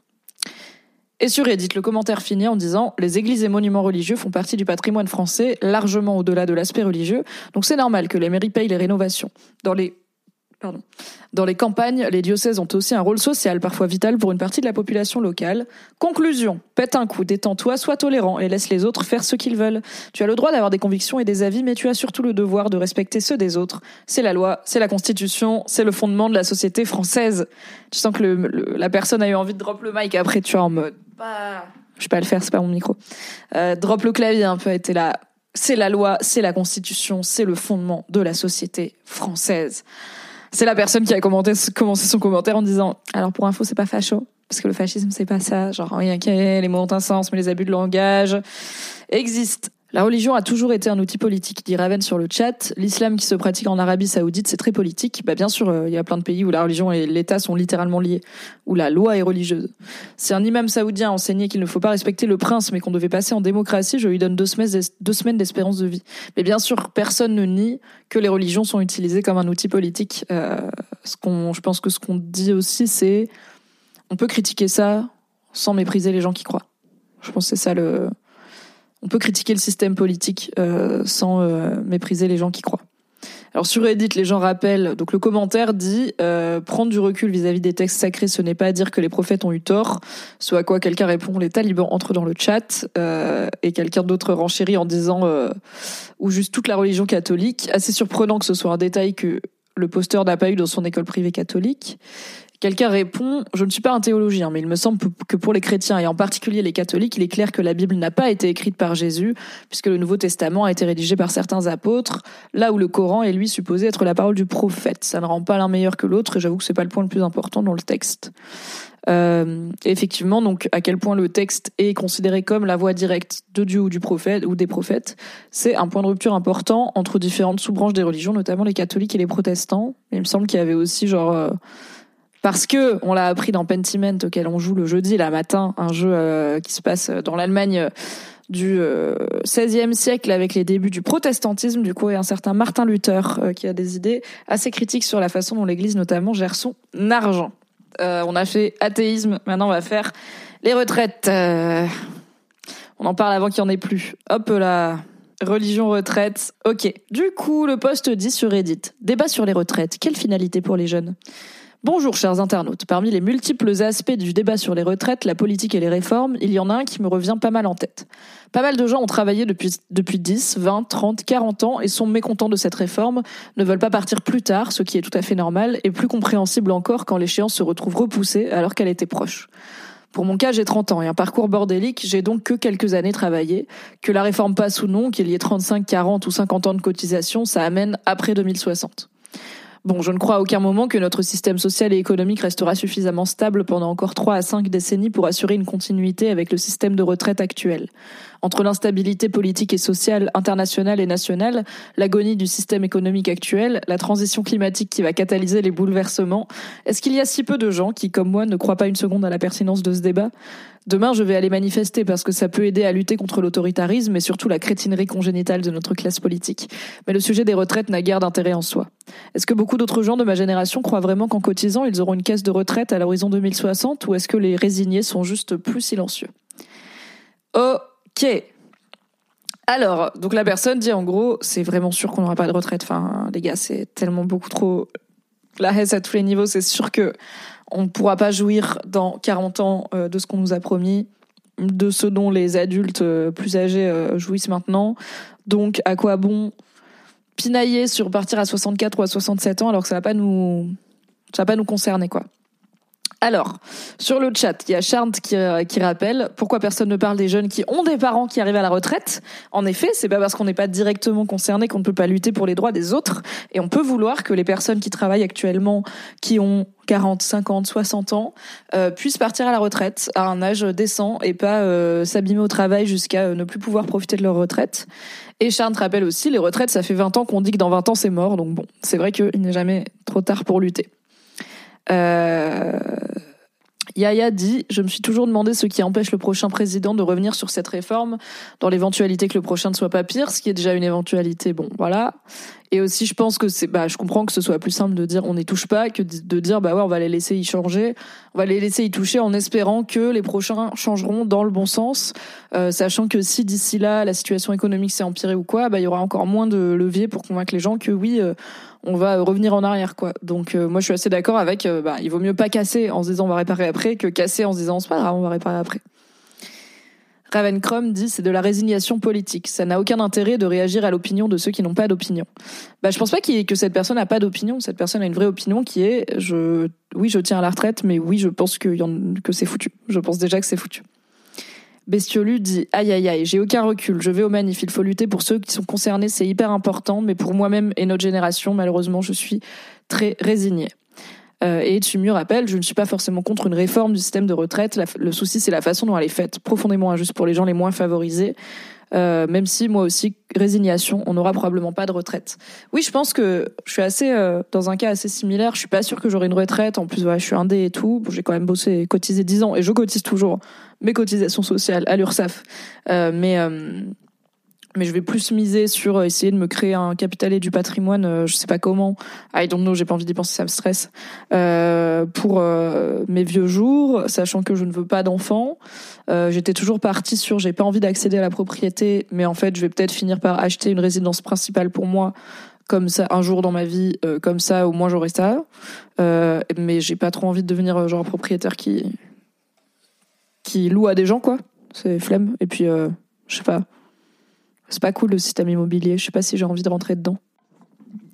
Et sur Reddit, le commentaire finit en disant Les églises et monuments religieux font partie du patrimoine français, largement au-delà de l'aspect religieux, donc c'est normal que les mairies payent les rénovations. Dans les dans les campagnes, les diocèses ont aussi un rôle social, parfois vital pour une partie de la population locale. Conclusion, pète un coup, détends-toi, sois tolérant et laisse les autres faire ce qu'ils veulent. Tu as le droit d'avoir des convictions et des avis, mais tu as surtout le devoir de respecter ceux des autres. C'est la loi, c'est la constitution, c'est le fondement de la société française. Tu sens que la personne a eu envie de drop le mic après, tu es en mode... Bah... Je vais pas le faire, c'est pas mon micro. Euh, drop le clavier un peu, été là. C'est la loi, c'est la constitution, c'est le fondement de la société française. C'est la personne qui a commenté, commencé son commentaire en disant Alors pour info, c'est pas facho, parce que le fascisme, c'est pas ça. Genre, rien a les mots ont un sens, mais les abus de langage existent. La religion a toujours été un outil politique, dit Raven sur le chat. L'islam qui se pratique en Arabie Saoudite, c'est très politique. Bah, bien sûr, euh, il y a plein de pays où la religion et l'État sont littéralement liés, où la loi est religieuse. Si un imam saoudien enseignait qu'il ne faut pas respecter le prince, mais qu'on devait passer en démocratie, je lui donne deux semaines d'espérance de vie. Mais bien sûr, personne ne nie que les religions sont utilisées comme un outil politique. Euh, ce qu'on, je pense que ce qu'on dit aussi, c'est on peut critiquer ça sans mépriser les gens qui croient. Je pense que c'est ça le on peut critiquer le système politique euh, sans euh, mépriser les gens qui croient. Alors sur Reddit, les gens rappellent, donc le commentaire dit euh, prendre du recul vis-à-vis des textes sacrés, ce n'est pas dire que les prophètes ont eu tort. Soit à quoi quelqu'un répond les talibans entrent dans le chat et quelqu'un d'autre renchérit en disant ou juste toute la religion catholique. Assez surprenant que ce soit un détail que le posteur n'a pas eu dans son école privée catholique. Quelqu'un répond Je ne suis pas un théologien, mais il me semble que pour les chrétiens, et en particulier les catholiques, il est clair que la Bible n'a pas été écrite par Jésus, puisque le Nouveau Testament a été rédigé par certains apôtres, là où le Coran est lui supposé être la parole du prophète. Ça ne rend pas l'un meilleur que l'autre, et j'avoue que c'est pas le point le plus important dans le texte. Euh, effectivement, donc à quel point le texte est considéré comme la voix directe de Dieu ou du prophète ou des prophètes, c'est un point de rupture important entre différentes sous-branches des religions, notamment les catholiques et les protestants. il me semble qu'il y avait aussi genre euh, parce que on l'a appris dans Pentiment auquel on joue le jeudi là matin, un jeu euh, qui se passe dans l'Allemagne euh, du XVIe euh, siècle avec les débuts du protestantisme du coup et un certain Martin Luther qui a des idées assez critiques sur la façon dont l'Église notamment gère son argent. on a fait athéisme, maintenant on va faire les retraites. on en parle avant qu'il n'y en ait plus. Hop là. Religion, retraite, ok. Du coup, le poste dit sur Reddit. Débat sur les retraites. Quelle finalité pour les jeunes? Bonjour chers internautes. Parmi les multiples aspects du débat sur les retraites, la politique et les réformes, il y en a un qui me revient pas mal en tête. Pas mal de gens ont travaillé depuis, depuis 10, 20, 30, 40 ans et sont mécontents de cette réforme, ne veulent pas partir plus tard, ce qui est tout à fait normal, et plus compréhensible encore quand l'échéance se retrouve repoussée alors qu'elle était proche. Pour mon cas, j'ai 30 ans et un parcours bordélique, j'ai donc que quelques années travaillé. Que la réforme passe ou non, qu'il y ait 35, 40 ou 50 ans de cotisation, ça amène après 2060. Bon, je ne crois à aucun moment que notre système social et économique restera suffisamment stable pendant encore trois à cinq décennies pour assurer une continuité avec le système de retraite actuel. Entre l'instabilité politique et sociale internationale et nationale, l'agonie du système économique actuel, la transition climatique qui va catalyser les bouleversements, est-ce qu'il y a si peu de gens qui, comme moi, ne croient pas une seconde à la pertinence de ce débat? Demain, je vais aller manifester parce que ça peut aider à lutter contre l'autoritarisme et surtout la crétinerie congénitale de notre classe politique. Mais le sujet des retraites n'a guère d'intérêt en soi. Est-ce que beaucoup d'autres gens de ma génération croient vraiment qu'en cotisant, ils auront une caisse de retraite à l'horizon 2060 ou est-ce que les résignés sont juste plus silencieux? Ok. Alors, donc la personne dit en gros, c'est vraiment sûr qu'on n'aura pas de retraite. Enfin, les gars, c'est tellement beaucoup trop la haine à tous les niveaux. C'est sûr que on ne pourra pas jouir dans 40 ans euh, de ce qu'on nous a promis, de ce dont les adultes euh, plus âgés euh, jouissent maintenant. Donc, à quoi bon pinailler sur partir à 64 ou à 67 ans alors que ça va nous, va pas nous concerner, quoi? Alors, sur le chat, il y a qui, euh, qui rappelle pourquoi personne ne parle des jeunes qui ont des parents qui arrivent à la retraite? En effet, c'est pas parce qu'on n'est pas directement concerné qu'on ne peut pas lutter pour les droits des autres. Et on peut vouloir que les personnes qui travaillent actuellement, qui ont 40, 50, 60 ans, euh, puissent partir à la retraite à un âge décent et pas euh, s'abîmer au travail jusqu'à ne plus pouvoir profiter de leur retraite. Et Charles rappelle aussi, les retraites, ça fait 20 ans qu'on dit que dans 20 ans c'est mort. Donc bon, c'est vrai qu'il n'est jamais trop tard pour lutter. Euh, Yaya dit Je me suis toujours demandé ce qui empêche le prochain président de revenir sur cette réforme dans l'éventualité que le prochain ne soit pas pire, ce qui est déjà une éventualité. Bon, voilà. Et aussi, je pense que c'est, bah, je comprends que ce soit plus simple de dire on n'y touche pas que de dire bah ouais, on va les laisser y changer, on va les laisser y toucher en espérant que les prochains changeront dans le bon sens, euh, sachant que si d'ici là la situation économique s'est empirée ou quoi, bah il y aura encore moins de levier pour convaincre les gens que oui. Euh, on va revenir en arrière quoi. Donc euh, moi je suis assez d'accord avec euh, bah, il vaut mieux pas casser en se disant on va réparer après que casser en se disant c'est pas on va réparer après. Ravencrom dit c'est de la résignation politique. Ça n'a aucun intérêt de réagir à l'opinion de ceux qui n'ont pas d'opinion. Bah je pense pas que cette personne n'a pas d'opinion. Cette personne a une vraie opinion qui est je oui je tiens à la retraite mais oui je pense que que c'est foutu. Je pense déjà que c'est foutu. Bestiolu dit aïe aïe aïe, j'ai aucun recul, je vais au manif, il faut lutter pour ceux qui sont concernés, c'est hyper important, mais pour moi-même et notre génération, malheureusement, je suis très résignée. Euh, et tu me rappelle, je ne suis pas forcément contre une réforme du système de retraite. le souci, c'est la façon dont elle est faite, profondément injuste pour les gens les moins favorisés. Euh, même si moi aussi résignation, on n'aura probablement pas de retraite. Oui, je pense que je suis assez euh, dans un cas assez similaire. Je suis pas sûre que j'aurai une retraite. En plus, ouais, je suis indé et tout. Bon, j'ai quand même bossé, et cotisé 10 ans et je cotise toujours mes cotisations sociales à l'URSSAF. Euh, mais euh, mais je vais plus miser sur euh, essayer de me créer un capital et du patrimoine, euh, je sais pas comment. I don't know, j'ai pas envie d'y penser, ça me stresse. Euh, pour euh, mes vieux jours, sachant que je ne veux pas d'enfants, j'étais toujours partie sur j'ai pas envie d'accéder à la propriété, mais en fait je vais peut-être finir par acheter une résidence principale pour moi, comme ça un jour dans ma vie, comme ça au moins j'aurai ça. mais j'ai pas trop envie de devenir genre propriétaire qui qui loue à des gens quoi. C'est flemme. Et puis je sais pas c'est pas cool le système immobilier. Je sais pas si j'ai envie de rentrer dedans.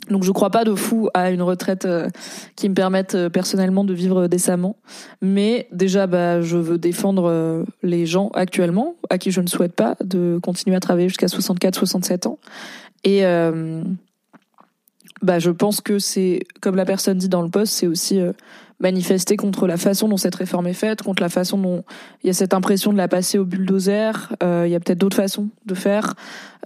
Donc je crois pas de fou à une retraite euh, qui me permette euh, personnellement de vivre décemment, mais déjà bah je veux défendre euh, les gens actuellement à qui je ne souhaite pas de continuer à travailler jusqu'à 64 67 ans et bah je pense que c'est comme la personne dit dans le poste, c'est aussi manifester contre la façon dont cette réforme est faite, contre la façon dont il y a cette impression de la passer au bulldozer. Euh, il y a peut-être d'autres façons de faire.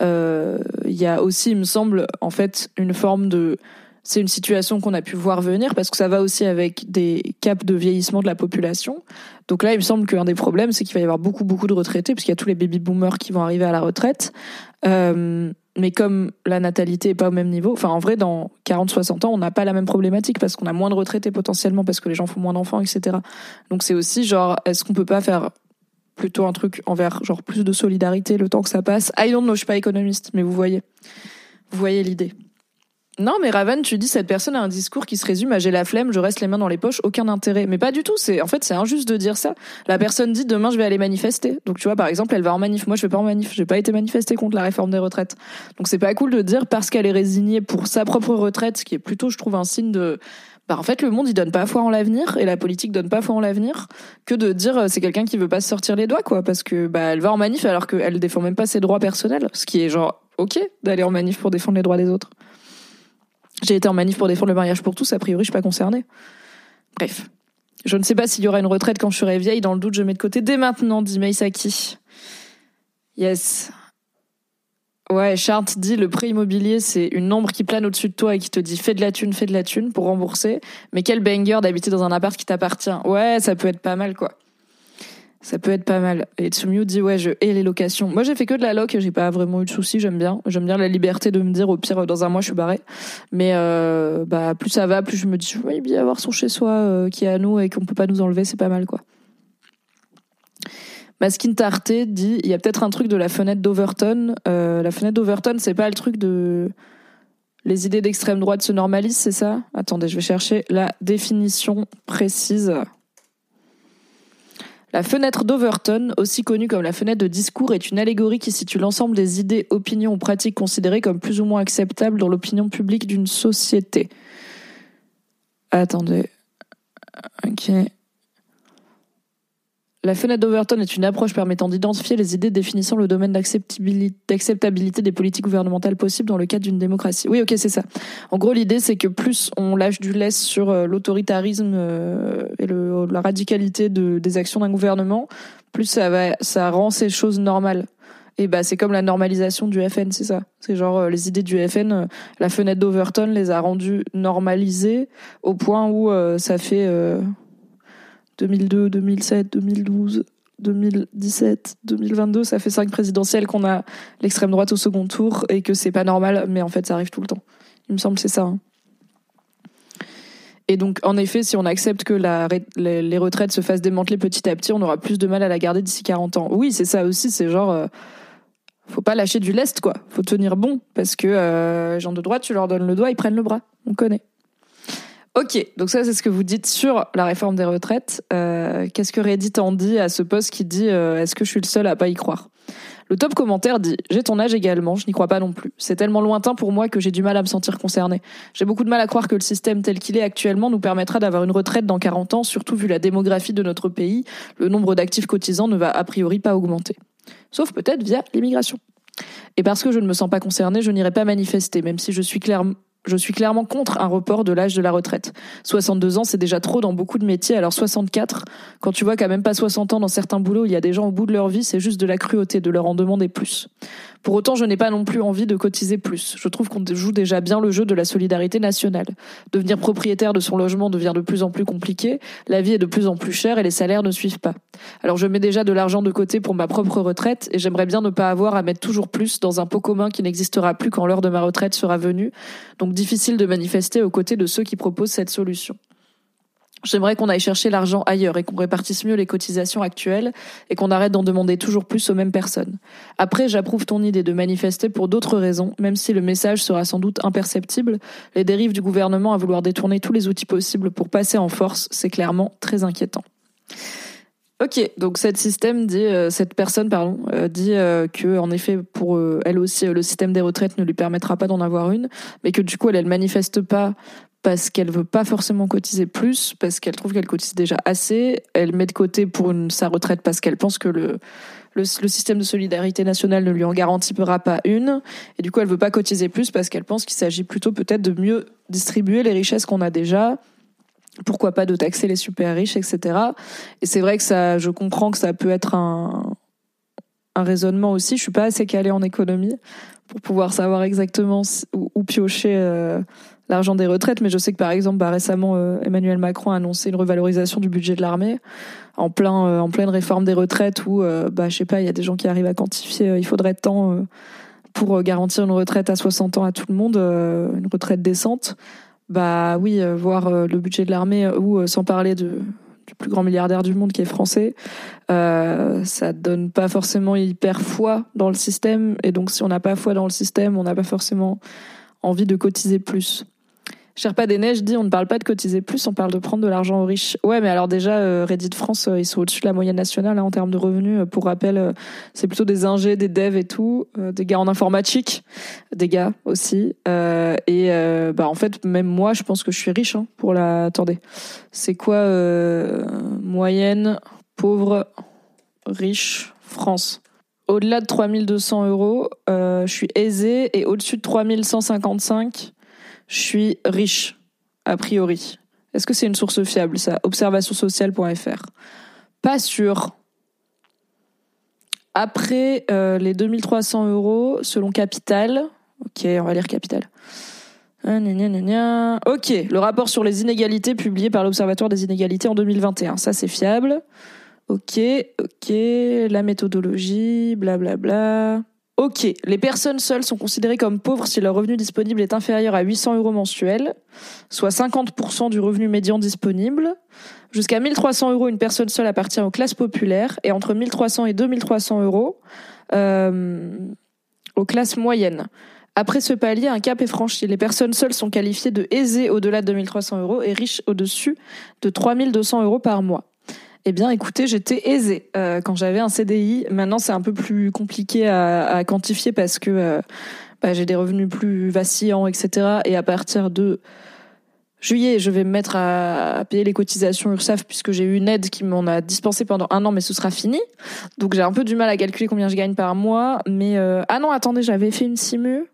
Euh, il y a aussi, il me semble, en fait, une forme de c'est une situation qu'on a pu voir venir parce que ça va aussi avec des caps de vieillissement de la population. Donc là, il me semble qu'un des problèmes, c'est qu'il va y avoir beaucoup, beaucoup de retraités, puisqu'il y a tous les baby boomers qui vont arriver à la retraite. Euh, mais comme la natalité est pas au même niveau, enfin en vrai dans 40-60 ans on n'a pas la même problématique parce qu'on a moins de retraités potentiellement parce que les gens font moins d'enfants etc. Donc c'est aussi genre est-ce qu'on peut pas faire plutôt un truc envers genre plus de solidarité le temps que ça passe? I don't know, je suis pas économiste, mais vous voyez, vous voyez l'idée. Non, mais Raven, tu dis cette personne a un discours qui se résume à j'ai la flemme, je reste les mains dans les poches, aucun intérêt. Mais pas du tout. C'est en fait c'est injuste de dire ça. La personne dit demain je vais aller manifester. Donc tu vois par exemple elle va en manif. Moi je vais pas en manif. J'ai pas été manifester contre la réforme des retraites. Donc c'est pas cool de dire parce qu'elle est résignée pour sa propre retraite, ce qui est plutôt je trouve un signe de bah en fait le monde il donne pas foi en l'avenir et la politique donne pas foi en l'avenir que de dire euh, c'est quelqu'un qui veut pas se sortir les doigts quoi parce que bah elle va en manif alors qu'elle défend même pas ses droits personnels ce qui est genre ok d'aller en manif pour défendre les droits des autres j'ai été en manif pour défendre le mariage pour tous, a priori je suis pas concernée. Bref. Je ne sais pas s'il y aura une retraite quand je serai vieille, dans le doute je mets de côté dès maintenant, dit Meisaki. Yes. Ouais, Chart dit le prix immobilier, c'est une ombre qui plane au-dessus de toi et qui te dit fais de la thune, fais de la thune pour rembourser. Mais quel banger d'habiter dans un appart qui t'appartient. Ouais, ça peut être pas mal quoi. Ça peut être pas mal. Et Tsumiu dit ouais, je hais les locations. Moi, j'ai fait que de la loc, j'ai pas vraiment eu de soucis, j'aime bien. J'aime bien la liberté de me dire au pire dans un mois je suis barré. Mais euh, bah plus ça va, plus je me dis oui, bien avoir son chez soi euh, qui est à nous et qu'on peut pas nous enlever, c'est pas mal quoi. Maskin Tarté dit il y a peut-être un truc de la fenêtre d'Overton. Euh, la fenêtre d'Overton, c'est pas le truc de les idées d'extrême droite se normalisent, c'est ça? Attendez, je vais chercher la définition précise. La fenêtre d'Overton, aussi connue comme la fenêtre de discours, est une allégorie qui situe l'ensemble des idées, opinions ou pratiques considérées comme plus ou moins acceptables dans l'opinion publique d'une société. Attendez. Ok. La fenêtre d'Overton est une approche permettant d'identifier les idées définissant le domaine d'acceptabilité des politiques gouvernementales possibles dans le cadre d'une démocratie. Oui, ok, c'est ça. En gros, l'idée, c'est que plus on lâche du lest sur euh, l'autoritarisme euh, et la radicalité de, des actions d'un gouvernement, plus ça, va, ça rend ces choses normales. Et bah c'est comme la normalisation du FN, c'est ça. C'est genre euh, les idées du FN, la fenêtre d'Overton les a rendues normalisées au point où ça fait 2002, 2007, 2012, 2017, 2022, ça fait cinq présidentielles qu'on a l'extrême droite au second tour et que c'est pas normal, mais en fait ça arrive tout le temps. Il me semble c'est ça. Hein. Et donc, en effet, si on accepte que les, retraites se fassent démanteler petit à petit, on aura plus de mal à la garder d'ici 40 ans. Oui, c'est ça aussi, c'est genre, euh, faut pas lâcher du lest, quoi. Faut tenir bon, parce que euh, gens de droite, tu leur donnes le doigt, ils prennent le bras. On connaît. Ok, donc ça c'est ce que vous dites sur la réforme des retraites. Euh, Qu'est-ce que Reddit en dit à ce poste qui dit euh, Est-ce que je suis le seul à pas y croire? Le top commentaire dit J'ai ton âge également, je n'y crois pas non plus. C'est tellement lointain pour moi que j'ai du mal à me sentir concerné. J'ai beaucoup de mal à croire que le système tel qu'il est actuellement nous permettra d'avoir une retraite dans 40 ans, surtout vu la démographie de notre pays. Le nombre d'actifs cotisants ne va a priori pas augmenter. Sauf peut-être via l'immigration. Et parce que je ne me sens pas concerné, je n'irai pas manifester, même si je suis clairement je suis clairement contre un report de l'âge de la retraite. 62 ans, c'est déjà trop dans beaucoup de métiers, alors 64, quand tu vois qu'à même pas 60 ans dans certains boulots, il y a des gens au bout de leur vie, c'est juste de la cruauté de leur en demander plus. Pour autant, je n'ai pas non plus envie de cotiser plus. Je trouve qu'on joue déjà bien le jeu de la solidarité nationale. Devenir propriétaire de son logement devient de plus en plus compliqué, la vie est de plus en plus chère et les salaires ne suivent pas. Alors je mets déjà de l'argent de côté pour ma propre retraite et j'aimerais bien ne pas avoir à mettre toujours plus dans un pot commun qui n'existera plus quand l'heure de ma retraite sera venue. Donc difficile de manifester aux côtés de ceux qui proposent cette solution. J'aimerais qu'on aille chercher l'argent ailleurs et qu'on répartisse mieux les cotisations actuelles et qu'on arrête d'en demander toujours plus aux mêmes personnes. Après, j'approuve ton idée de manifester pour d'autres raisons, même si le message sera sans doute imperceptible. Les dérives du gouvernement à vouloir détourner tous les outils possibles pour passer en force, c'est clairement très inquiétant. Ok, donc cette système dit, euh, cette personne pardon, euh, dit euh, que en effet pour elle aussi le système des retraites ne lui permettra pas d'en avoir une, mais que du coup elle elle manifeste pas parce qu'elle veut pas forcément cotiser plus, parce qu'elle trouve qu'elle cotise déjà assez. Elle met de côté pour sa retraite parce qu'elle pense que le, système de solidarité nationale ne lui en garantira pas une. Et du coup, elle veut pas cotiser plus parce qu'elle pense qu'il s'agit plutôt peut-être de mieux distribuer les richesses qu'on a déjà. Pourquoi pas de taxer les super riches, etc. Et c'est vrai que ça, je comprends que ça peut être un, un raisonnement aussi. Je suis pas assez calée en économie pour pouvoir savoir exactement où, piocher. Euh, l'argent des retraites, mais je sais que par exemple, bah, récemment, euh, Emmanuel Macron a annoncé une revalorisation du budget de l'armée en plein, euh, en pleine réforme des retraites où, euh, bah, je sais pas, il y a des gens qui arrivent à quantifier, il faudrait tant pour garantir une retraite à 60 ans à tout le monde, une retraite décente. Bah oui, voir le budget de l'armée ou sans parler du plus grand milliardaire du monde qui est français, euh, ça donne pas forcément hyper foi dans le système. Et donc, si on n'a pas foi dans le système, on n'a pas forcément envie de cotiser plus. Sherpa des Neiges dit on ne parle pas de cotiser plus, on parle de prendre de l'argent aux riches. Ouais, mais alors déjà, euh, Reddit France, euh, ils sont au-dessus de la moyenne nationale hein, en termes de revenus. Euh, pour rappel, c'est plutôt des ingés, des devs et tout, des gars en informatique, des gars aussi. et bah en fait, même moi, je pense que je suis riche hein, pour la. Attendez, c'est quoi moyenne, pauvre, riche, France? Au-delà de 3200 euros, je suis aisé et au-dessus de 3155, je suis riche, a priori. Est-ce que c'est une source fiable, ça? Observationsociale.fr. Pas sûr. Après euh, les 2300 euros, selon Capital. Ok, on va lire Capital. Ah, ok, le rapport sur les inégalités publié par l'Observatoire des inégalités en 2021. Ça, c'est fiable. Ok, ok, la méthodologie, blablabla. Bla, bla. Ok, les personnes seules sont considérées comme pauvres si leur revenu disponible est inférieur à 800 euros mensuels, soit 50% du revenu médian disponible. Jusqu'à 1300 euros, une personne seule appartient aux classes populaires et entre 1300 et 2300 euros euh, aux classes moyennes. Après ce palier, un cap est franchi. Les personnes seules sont qualifiées de aisées au-delà de 2300 euros et riches au-dessus de 3200 euros par mois. Eh bien, écoutez, j'étais aisée euh, quand j'avais un CDI. Maintenant, c'est un peu plus compliqué à, à quantifier parce que euh, bah, j'ai des revenus plus vacillants, etc. Et à partir de juillet, je vais me mettre à, payer les cotisations URSAF puisque j'ai eu une aide qui m'en a dispensé pendant un an, mais ce sera fini. Donc j'ai un peu du mal à calculer combien je gagne par mois. Mais euh, ah non, attendez, j'avais fait une simu.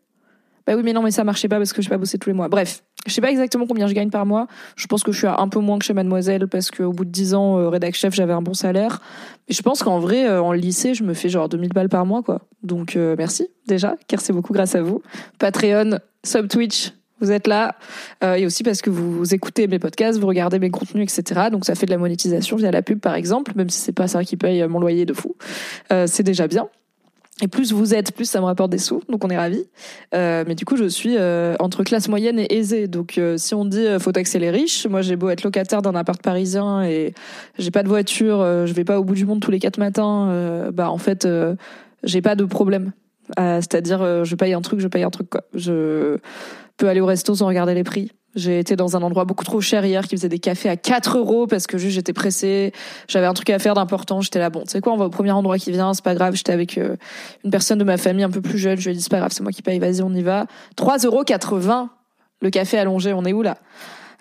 Bah oui, mais non, mais ça marchait pas parce que j'ai pas bossé tous les mois. Bref, je sais pas exactement combien je gagne par mois. Je pense que je suis à un peu moins que chez Mademoiselle parce qu'au bout de 10 ans, euh, rédac chef, j'avais un bon salaire. Mais je pense qu'en vrai, euh, en lycée, je me fais genre 2000 balles par mois, quoi. Donc euh, merci déjà, car c'est beaucoup grâce à vous. Patreon, sub Twitch, vous êtes là. Euh, et aussi parce que vous écoutez mes podcasts, vous regardez mes contenus, etc. Donc ça fait de la monétisation via la pub, par exemple, même si c'est pas ça qui paye mon loyer de fou. Euh, c'est déjà bien. Et plus vous êtes, plus ça me rapporte des sous, donc on est ravis. Euh, mais du coup, je suis euh, entre classe moyenne et aisée. Donc, euh, si on dit faut taxer les riches, moi j'ai beau être locataire d'un appart parisien et j'ai pas de voiture, je vais pas au bout du monde tous les quatre matins. bah en fait, j'ai pas de problème. C'est-à-dire, je paye un truc, je paye un truc quoi. Je peux aller au resto sans regarder les prix. J'ai été dans un endroit beaucoup trop cher hier qui faisait des cafés à 4 euros parce que juste j'étais pressée, j'avais un truc à faire d'important, j'étais là, bon, tu sais quoi, on va au premier endroit qui vient, c'est pas grave, j'étais avec euh, une personne de ma famille un peu plus jeune, je lui ai dit, c'est pas grave, c'est moi qui paye, vas-y, on y va. 3,80 euros le café allongé, on est où là?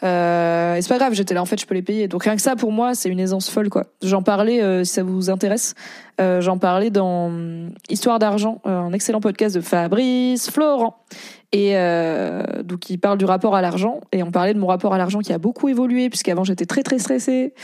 Euh, et c'est pas grave, j'étais là en fait, je peux les payer. Donc rien que ça pour moi, c'est une aisance folle quoi. J'en parlais euh, si ça vous intéresse. Euh, j'en parlais dans Histoire d'argent, euh, un excellent podcast de Fabrice Florent. Et euh, donc il parle du rapport à l'argent. Et on parlait de mon rapport à l'argent qui a beaucoup évolué puisqu'avant j'étais très très stressée.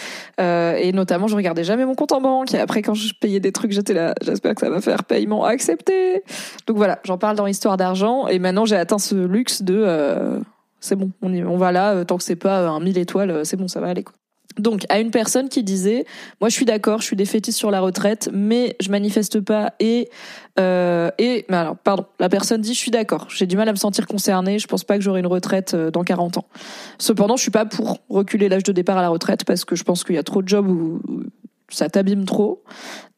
Euh, et notamment je regardais jamais mon compte en banque. Et après quand je payais des trucs j'étais là j'espère que ça va faire paiement accepté. Donc voilà j'en parle dans Histoire d'argent. Et maintenant j'ai atteint ce luxe de euh, c'est bon on, y, on va là. Tant que c'est pas un mille étoiles c'est bon ça va aller quoi donc, à une personne qui disait, moi je suis d'accord, je suis défaitiste sur la retraite, mais je manifeste pas et euh, et mais alors pardon, la personne dit je suis d'accord, j'ai du mal à me sentir concernée, je pense pas que j'aurai une retraite euh, dans 40 ans. Cependant, je suis pas pour reculer l'âge de départ à la retraite parce que je pense qu'il y a trop de jobs où ça t'abîme trop.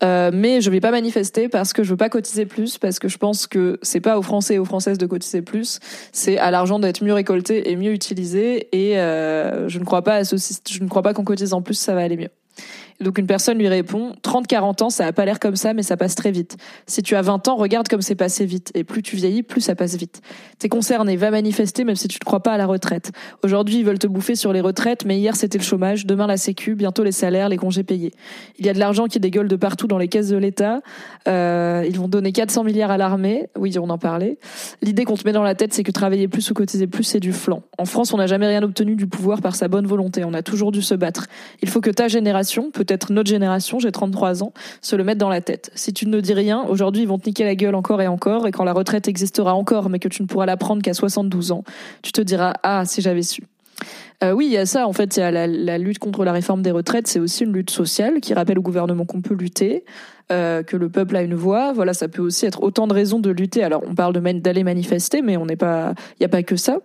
Euh, mais je vais pas manifester parce que je veux pas cotiser plus, parce que je pense que c'est pas aux Français et aux Françaises de cotiser plus, c'est à l'argent d'être mieux récolté et mieux utilisé. Et euh, je ne crois pas à ce, je ne crois pas qu'en cotisant plus ça va aller mieux. Donc une personne lui répond 30-40 ans, ça a pas l'air comme ça, mais ça passe très vite. Si tu as 20 ans, regarde comme c'est passé vite. Et plus tu vieillis, plus ça passe vite. T'es concerné, va manifester même si tu ne crois pas à la retraite. Aujourd'hui, ils veulent te bouffer sur les retraites, mais hier c'était le chômage, demain la sécu, bientôt les salaires, les congés payés. Il y a de l'argent qui dégueule de partout dans les caisses de l'État. Euh, ils vont donner 400 milliards à l'armée. Oui, on en parlait. L'idée qu'on te met dans la tête, c'est que travailler plus ou cotiser plus, c'est du flanc. En France, on n'a jamais rien obtenu du pouvoir par sa bonne volonté. On a toujours dû se battre. Il faut que ta génération, peut-être notre génération, j'ai 33 ans, se le mettre dans la tête. Si tu ne dis rien, aujourd'hui ils vont te niquer la gueule encore et encore, et quand la retraite existera encore, mais que tu ne pourras la prendre qu'à 72 ans, tu te diras ah si j'avais su. Euh, oui, il y a ça. En fait, il y a la, lutte contre la réforme des retraites. C'est aussi une lutte sociale qui rappelle au gouvernement qu'on peut lutter, euh, que le peuple a une voix. Voilà, ça peut aussi être autant de raisons de lutter. Alors, on parle d'aller manifester, mais on n'est pas. Il n'y a pas que ça.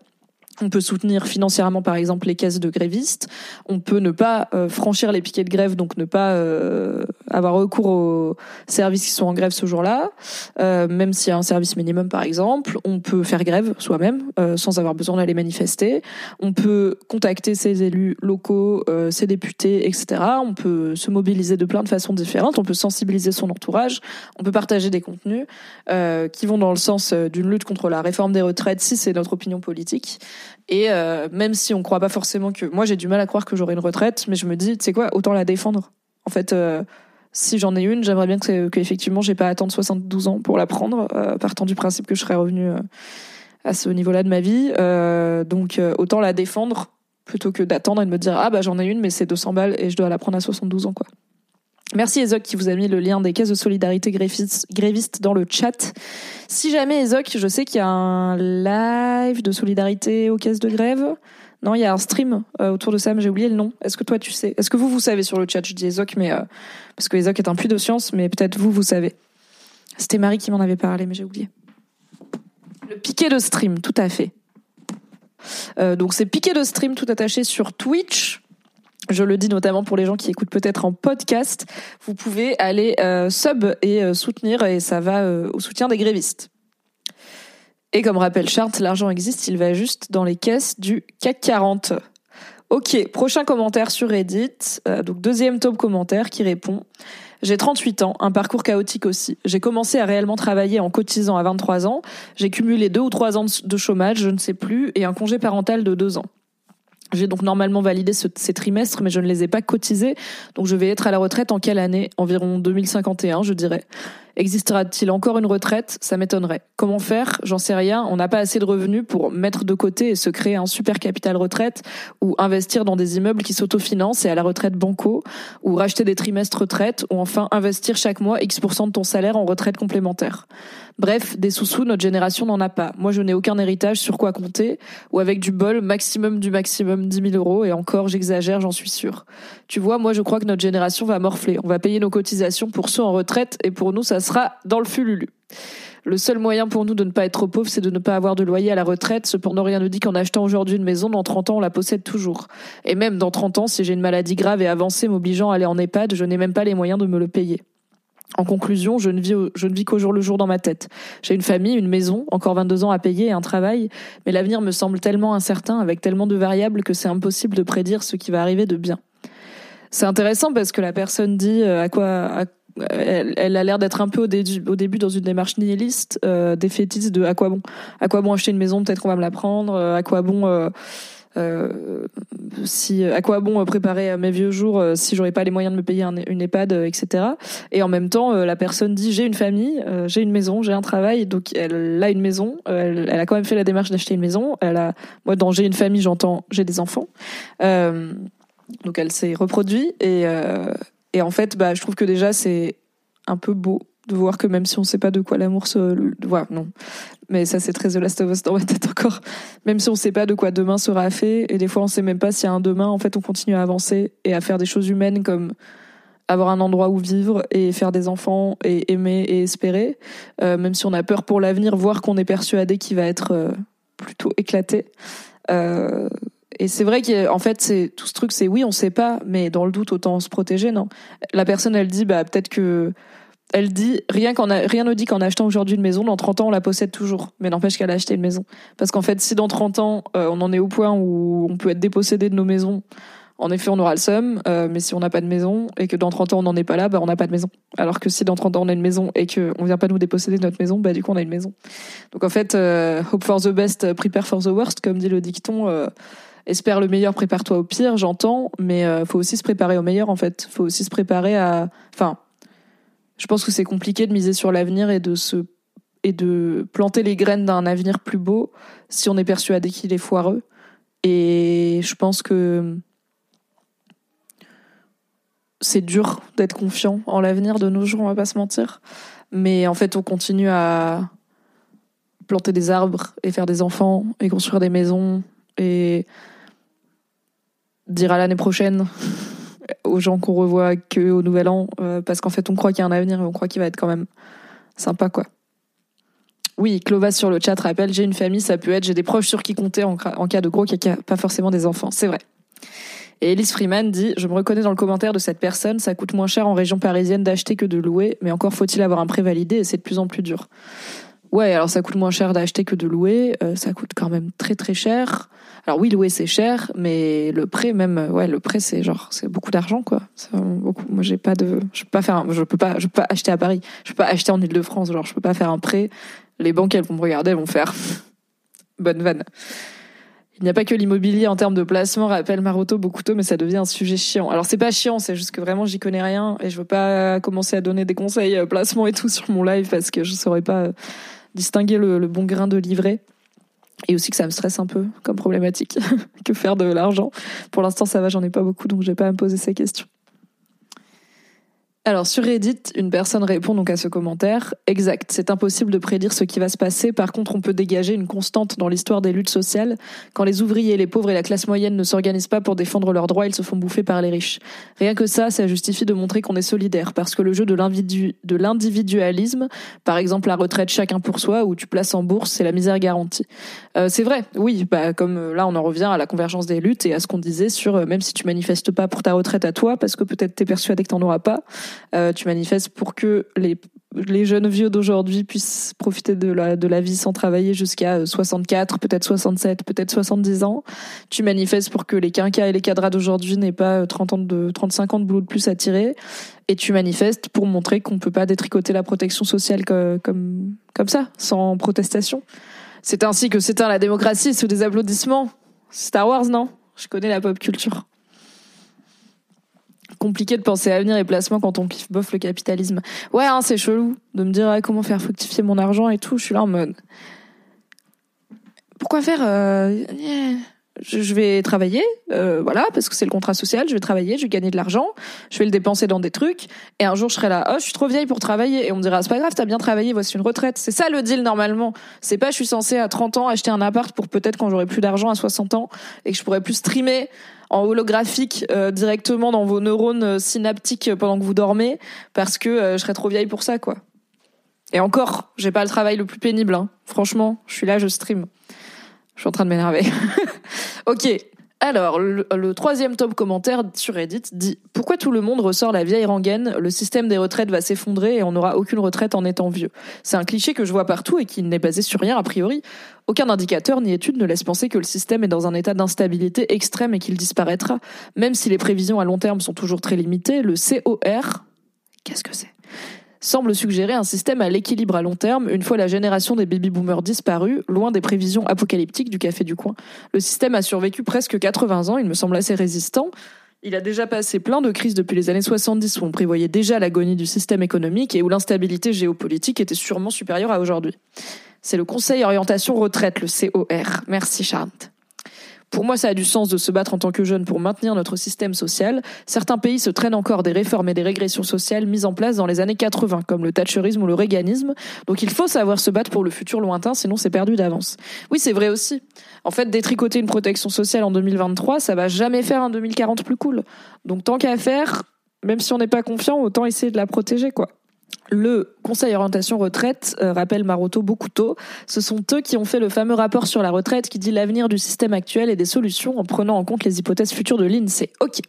On peut soutenir financièrement, par exemple, les caisses de grévistes. On peut ne pas euh, franchir les piquets de grève, donc ne pas euh, avoir recours aux services qui sont en grève ce jour-là, euh, même s'il y a un service minimum, par exemple. On peut faire grève soi-même, sans avoir besoin d'aller manifester. On peut contacter ses élus locaux, ses députés, etc. On peut se mobiliser de plein de façons différentes. On peut sensibiliser son entourage. On peut partager des contenus qui vont dans le sens d'une lutte contre la réforme des retraites, si c'est notre opinion politique. Et euh, même si on croit pas forcément que moi j'ai du mal à croire que j'aurai une retraite, mais je me dis, tu sais quoi, autant la défendre. En fait, euh, si j'en ai une, j'aimerais bien que, que effectivement j'ai pas à attendre 72 ans pour la prendre, euh, partant du principe que je serais revenu à ce niveau-là de ma vie. donc autant la défendre plutôt que d'attendre et de me dire ah bah j'en ai une mais c'est 200 balles et je dois la prendre à 72 ans quoi. Merci Ezoc qui vous a mis le lien des caisses de solidarité grévistes dans le chat. Si jamais Ezoc, je sais qu'il y a un live de solidarité aux caisses de grève. Non, il y a un stream euh, autour de ça, mais j'ai oublié le nom. Est-ce que toi tu sais? Est-ce que vous vous savez sur le chat? Je dis Ezoc, mais euh, parce que Ezoc est un puits de science, mais peut-être vous vous savez. C'était Marie qui m'en avait parlé, mais j'ai oublié. Le piquet de stream, tout à fait. Euh, donc c'est piquet de stream tout attaché sur Twitch. Je le dis notamment pour les gens qui écoutent peut-être en podcast, vous pouvez aller euh, sub et euh, soutenir et ça va euh, au soutien des grévistes. Et comme rappelle Chart, l'argent existe, il va juste dans les caisses du CAC 40. Ok, prochain commentaire sur Reddit. donc deuxième top commentaire qui répond. J'ai 38 ans, un parcours chaotique aussi. J'ai commencé à réellement travailler en cotisant à 23 ans. J'ai cumulé deux ou trois ans de chômage, je ne sais plus, et un congé parental de deux ans. J'ai donc normalement validé ces trimestres, mais je ne les ai pas cotisés. Donc je vais être à la retraite en quelle année? Environ 2051, je dirais. Existera-t-il encore une retraite? Ça m'étonnerait. Comment faire? J'en sais rien. On n'a pas assez de revenus pour mettre de côté et se créer un super capital retraite ou investir dans des immeubles qui s'autofinancent et à la retraite banco ou racheter des trimestres retraite ou enfin investir chaque mois X% de ton salaire en retraite complémentaire. Bref, des sous-sous, notre génération n'en a pas. Moi, je n'ai aucun héritage sur quoi compter, ou avec du bol, maximum du maximum 10 000 euros, et encore, j'exagère, j'en suis sûre. Tu vois, moi, je crois que notre génération va morfler. On va payer nos cotisations pour ceux en retraite, et pour nous, ça sera dans le fululu. Le seul moyen pour nous de ne pas être pauvres, c'est de ne pas avoir de loyer à la retraite. Cependant, rien ne dit qu'en achetant aujourd'hui une maison, dans 30 ans, on la possède toujours. Et même dans 30 ans, si j'ai une maladie grave et avancée m'obligeant à aller en EHPAD, je n'ai même pas les moyens de me le payer. En conclusion, je ne vis, je ne vis qu'au jour le jour dans ma tête. J'ai une famille, une maison, encore 22 ans à payer et un travail, mais l'avenir me semble tellement incertain, avec tellement de variables, que c'est impossible de prédire ce qui va arriver de bien. C'est intéressant parce que la personne dit euh, à quoi, elle, a l'air d'être un peu au, au, début dans une démarche nihiliste, euh, défaitiste de à quoi bon, à quoi bon acheter une maison, peut-être qu'on va me la prendre, euh, à quoi bon. Euh, euh, si à quoi bon préparer mes vieux jours euh, si j'aurais pas les moyens de me payer une EHPAD, etc. Et en même temps, euh, la personne dit j'ai une famille, j'ai une maison, j'ai un travail, donc elle a une maison, elle, a quand même fait la démarche d'acheter une maison. Elle a, moi, dans j'ai une famille, j'entends j'ai des enfants. donc elle s'est reproduite et et en fait, bah, je trouve que déjà c'est un peu beau de voir que même si on sait pas de quoi l'amour se voilà non. Mais ça c'est très The Last of Us dans ma tête encore. Même si on sait pas de quoi demain sera fait et des fois on sait même pas s'il y a un demain en fait on continue à avancer et à faire des choses humaines comme avoir un endroit où vivre et faire des enfants et aimer et espérer. Euh, même si on a peur pour l'avenir voir qu'on est persuadé qu'il va être euh, plutôt éclaté. Euh, et c'est vrai qu'en fait, c'est tout ce truc, c'est oui, on sait pas, mais dans le doute, autant se protéger, non? La personne, elle dit, bah peut-être que elle dit rien qu'en rien ne dit qu'en achetant aujourd'hui une maison, dans 30 ans on la possède toujours. Mais n'empêche qu'elle a acheté une maison. Parce qu'en fait, si dans 30 ans euh, on en est au point où on peut être dépossédé de nos maisons, en effet on aura le seum. Euh, mais si on n'a pas de maison et que dans 30 ans on n'en est pas là, bah on n'a pas de maison. Alors que si dans 30 ans on a une maison et que on vient pas nous déposséder de notre maison, bah du coup on a une maison. Donc en fait, euh, hope for the best, prepare for the worst, comme dit le dicton. Espère le meilleur, prépare-toi au pire, j'entends, mais faut aussi se préparer au meilleur en fait. Faut aussi se préparer à, enfin je pense que c'est compliqué de miser sur l'avenir et de se et de planter les graines d'un avenir plus beau si on est persuadé qu'il est foireux. Et je pense que c'est dur d'être confiant en l'avenir de nos jours, on va pas se mentir. Mais en fait, on continue à planter des arbres et faire des enfants et construire des maisons et dire à l'année prochaine aux gens qu'on revoit que au Nouvel An, euh, parce qu'en fait, on croit qu'il y a un avenir et on croit qu'il va être quand même sympa, quoi. Oui, Clovis sur le chat rappelle, j'ai une famille, ça peut être, j'ai des proches sur qui compter en, cas de gros caca, pas forcément des enfants, c'est vrai. Et Elise Freeman dit, je me reconnais dans le commentaire de cette personne, ça coûte moins cher en région parisienne d'acheter que de louer, mais encore faut-il avoir un prêt validé et c'est de plus en plus dur. Ouais, alors ça coûte moins cher d'acheter que de louer, euh, ça coûte quand même très très cher. Alors oui, louer c'est cher, mais le prêt même, euh, ouais, le prêt c'est genre c'est beaucoup d'argent quoi. Beaucoup. Moi j'ai pas de, je peux pas faire, je peux pas, je peux pas acheter à Paris, je peux pas acheter en Île-de-France, genre je peux pas faire un prêt. Les banques elles vont me regarder, elles vont faire bonne vanne. Il n'y a pas que l'immobilier en termes de placement, rappelle Maroto beaucoup tôt, mais ça devient un sujet chiant. Alors c'est pas chiant, c'est juste que vraiment j'y connais rien et je veux pas commencer à donner des conseils euh, placement et tout sur mon live parce que je saurais pas euh, distinguer le, bon grain de livret. Et aussi que ça me stresse un peu comme problématique que faire de l'argent. Pour l'instant, ça va, j'en ai pas beaucoup, donc je vais pas me poser ces questions. Alors sur Reddit, une personne répond donc à ce commentaire. Exact, c'est impossible de prédire ce qui va se passer. Par contre, on peut dégager une constante dans l'histoire des luttes sociales. Quand les ouvriers, les pauvres et la classe moyenne ne s'organisent pas pour défendre leurs droits, ils se font bouffer par les riches. Rien que ça, ça justifie de montrer qu'on est solidaire. Parce que le jeu de l'individualisme, par exemple la retraite chacun pour soi, où tu places en bourse, c'est la misère garantie. Euh, c'est vrai, oui, bah, comme euh, là on en revient à la convergence des luttes et à ce qu'on disait sur euh, même si tu manifestes pas pour ta retraite à toi, parce que peut-être t'es persuadé que t'en auras pas, euh, tu manifestes pour que les, les jeunes vieux d'aujourd'hui puissent profiter de la, de la vie sans travailler jusqu'à 64, peut-être 67, peut-être 70 ans. Tu manifestes pour que les quinquas et les cadras d'aujourd'hui n'aient pas 30 ans de, 35 ans de boulot de plus à tirer. Et tu manifestes pour montrer qu'on peut pas détricoter la protection sociale comme, comme, comme ça, sans protestation. C'est ainsi que s'éteint la démocratie sous des applaudissements. Star Wars, non? Je connais la pop culture. Compliqué de penser à avenir et placement quand on pif bof le capitalisme. Ouais, hein, c'est chelou de me dire comment faire fructifier mon argent et tout. Je suis là en mode. Pourquoi faire euh, je vais travailler, euh, voilà, parce que c'est le contrat social, je vais travailler, je vais gagner de l'argent, je vais le dépenser dans des trucs, et un jour je serai là, oh, je suis trop vieille pour travailler, et on me dira, c'est pas grave, t'as bien travaillé, voici une retraite. C'est ça le deal normalement. C'est pas, je suis censée à 30 ans acheter un appart pour peut-être quand j'aurai plus d'argent à 60 ans, et que je pourrai plus streamer en holographique euh, directement dans vos neurones euh, synaptiques pendant que vous dormez, parce que je serai trop vieille pour ça, quoi. Et encore, j'ai pas le travail le plus pénible, hein. franchement, je suis là, je stream. Je suis en train de m'énerver. ok. Alors, le, troisième top commentaire sur Reddit dit Pourquoi tout le monde ressort la vieille rengaine? Le système des retraites va s'effondrer et on n'aura aucune retraite en étant vieux. C'est un cliché que je vois partout et qui n'est basé sur rien a priori. Aucun indicateur ni étude ne laisse penser que le système est dans un état d'instabilité extrême et qu'il disparaîtra. Même si les prévisions à long terme sont toujours très limitées, le COR, qu'est-ce que c'est? Semble suggérer un système à l'équilibre à long terme une fois la génération des baby-boomers disparue, loin des prévisions apocalyptiques du café du coin. Le système a survécu presque 80 ans, il me semble assez résistant. Il a déjà passé plein de crises depuis les années 70 où on prévoyait déjà l'agonie du système économique et où l'instabilité géopolitique était sûrement supérieure à aujourd'hui. C'est le Conseil Orientation Retraite, le COR. Merci Charles. Pour moi, ça a du sens de se battre en tant que jeune pour maintenir notre système social. Certains pays se traînent encore des réformes et des régressions sociales mises en place dans les années 80, comme le thatcherisme ou le réganisme. Donc il faut savoir se battre pour le futur lointain, sinon c'est perdu d'avance. Oui, c'est vrai aussi. En fait, détricoter une protection sociale en 2023, ça va jamais faire un 2040 plus cool. Donc tant qu'à faire, même si on n'est pas confiant, autant essayer de la protéger, quoi. Le Conseil orientation retraite euh, rappelle Maroto beaucoup tôt. Ce sont eux qui ont fait le fameux rapport sur la retraite qui dit l'avenir du système actuel et des solutions en prenant en compte les hypothèses futures de l'INSEE. Ok.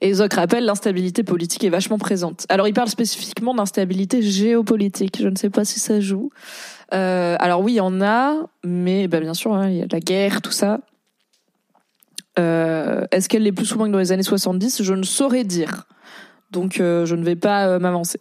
Et Zoc rappelle l'instabilité politique est vachement présente. Alors il parle spécifiquement d'instabilité géopolitique. Je ne sais pas si ça joue. Euh, alors oui, il y en a, mais bah, bien sûr, hein, il y a la guerre, tout ça. Euh, est-ce qu'elle l'est plus souvent que dans les années 70 Je ne saurais dire. Donc je ne vais pas m'avancer.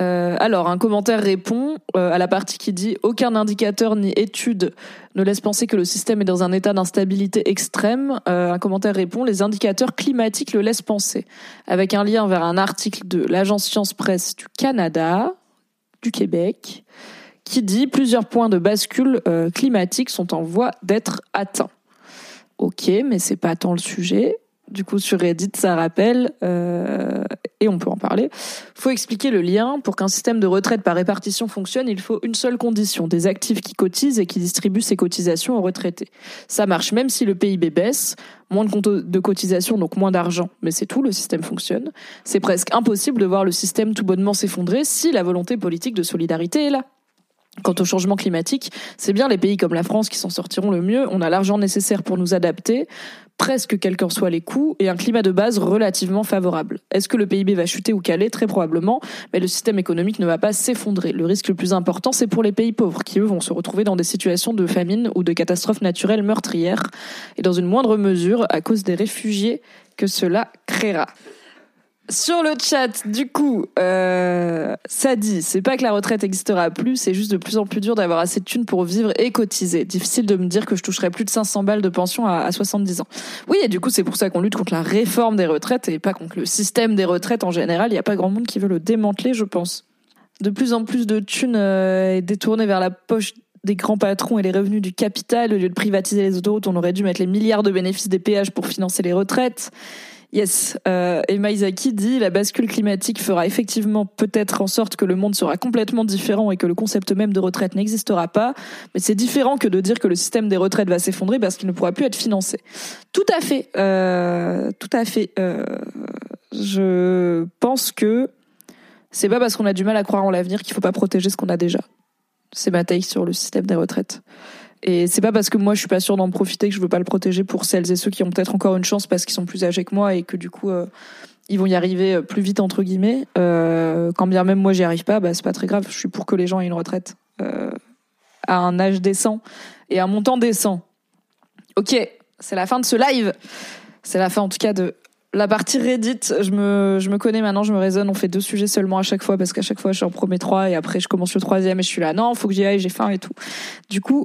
Euh, alors, un commentaire répond euh, à la partie qui dit aucun indicateur ni étude ne laisse penser que le système est dans un état d'instabilité extrême. Euh, un commentaire répond les indicateurs climatiques le laissent penser, avec un lien vers un article de l'agence Science Presse du Canada, du Québec, qui dit plusieurs points de bascule climatique sont en voie d'être atteints. Ok, mais c'est pas tant le sujet du coup sur Reddit, ça rappelle, euh, et on peut en parler. Faut expliquer le lien. Pour qu'un système de retraite par répartition fonctionne, il faut une seule condition des actifs qui cotisent et qui distribuent ces cotisations aux retraités. Ça marche même si le PIB baisse, moins de, de cotisations, donc moins d'argent, mais c'est tout, le système fonctionne. C'est presque impossible de voir le système tout bonnement s'effondrer si la volonté politique de solidarité est là. Quant au changement climatique, c'est bien les pays comme la France qui s'en sortiront le mieux. On a l'argent nécessaire pour nous adapter, presque quels qu'en soient les coûts, et un climat de base relativement favorable. Est-ce que le PIB va chuter ou caler? Très probablement, mais le système économique ne va pas s'effondrer. Le risque le plus important, c'est pour les pays pauvres, qui eux vont se retrouver dans des situations de famine ou de catastrophes naturelles meurtrières, et dans une moindre mesure à cause des réfugiés que cela créera. Sur le chat, du coup, euh, ça dit, c'est pas que la retraite n'existera plus, c'est juste de plus en plus dur d'avoir assez de thunes pour vivre et cotiser. Difficile de me dire que je toucherai plus de 500 balles de pension à, à 70 ans. Oui, et du coup, c'est pour ça qu'on lutte contre la réforme des retraites et pas contre le système des retraites en général. Il n'y a pas grand monde qui veut le démanteler, je pense. De plus en plus de thunes euh, est vers la poche des grands patrons et les revenus du capital. Au lieu de privatiser les autoroutes, on aurait dû mettre les milliards de bénéfices des péages pour financer les retraites. Yes, euh, et Maizaki dit la bascule climatique fera effectivement peut-être en sorte que le monde sera complètement différent et que le concept même de retraite n'existera pas, mais c'est différent que de dire que le système des retraites va s'effondrer parce qu'il ne pourra plus être financé. Tout à fait, euh, tout à fait. Euh, je pense que c'est pas parce qu'on a du mal à croire en l'avenir qu'il faut pas protéger ce qu'on a déjà. C'est ma take sur le système des retraites. Et c'est pas parce que moi je suis pas sûre d'en profiter que je veux pas le protéger pour celles et ceux qui ont peut-être encore une chance parce qu'ils sont plus âgés que moi et que du coup euh, ils vont y arriver euh, plus vite entre guillemets. Euh, quand bien même moi j'y arrive pas, bah c'est pas très grave. Je suis pour que les gens aient une retraite à un âge décent et un montant décent. Ok, c'est la fin de ce live. C'est la fin en tout cas de la partie Reddit, je me, je me connais maintenant, je me raisonne. On fait deux sujets seulement à chaque fois parce qu'à chaque fois, je en promets trois et après, je commence le troisième et je suis là, non, faut que j'y aille, j'ai faim et tout. Du coup,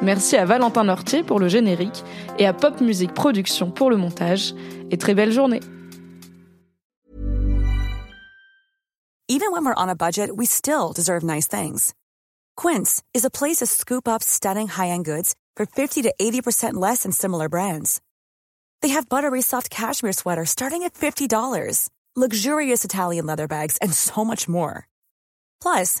Merci à Valentin Nortier pour le générique et à Pop Music Production pour le montage. Et très belle journée. Even when we're on a budget, we still deserve nice things. Quince is a place to scoop up stunning high-end goods for 50 to 80% less than similar brands. They have buttery soft cashmere sweaters starting at $50, luxurious Italian leather bags, and so much more. Plus,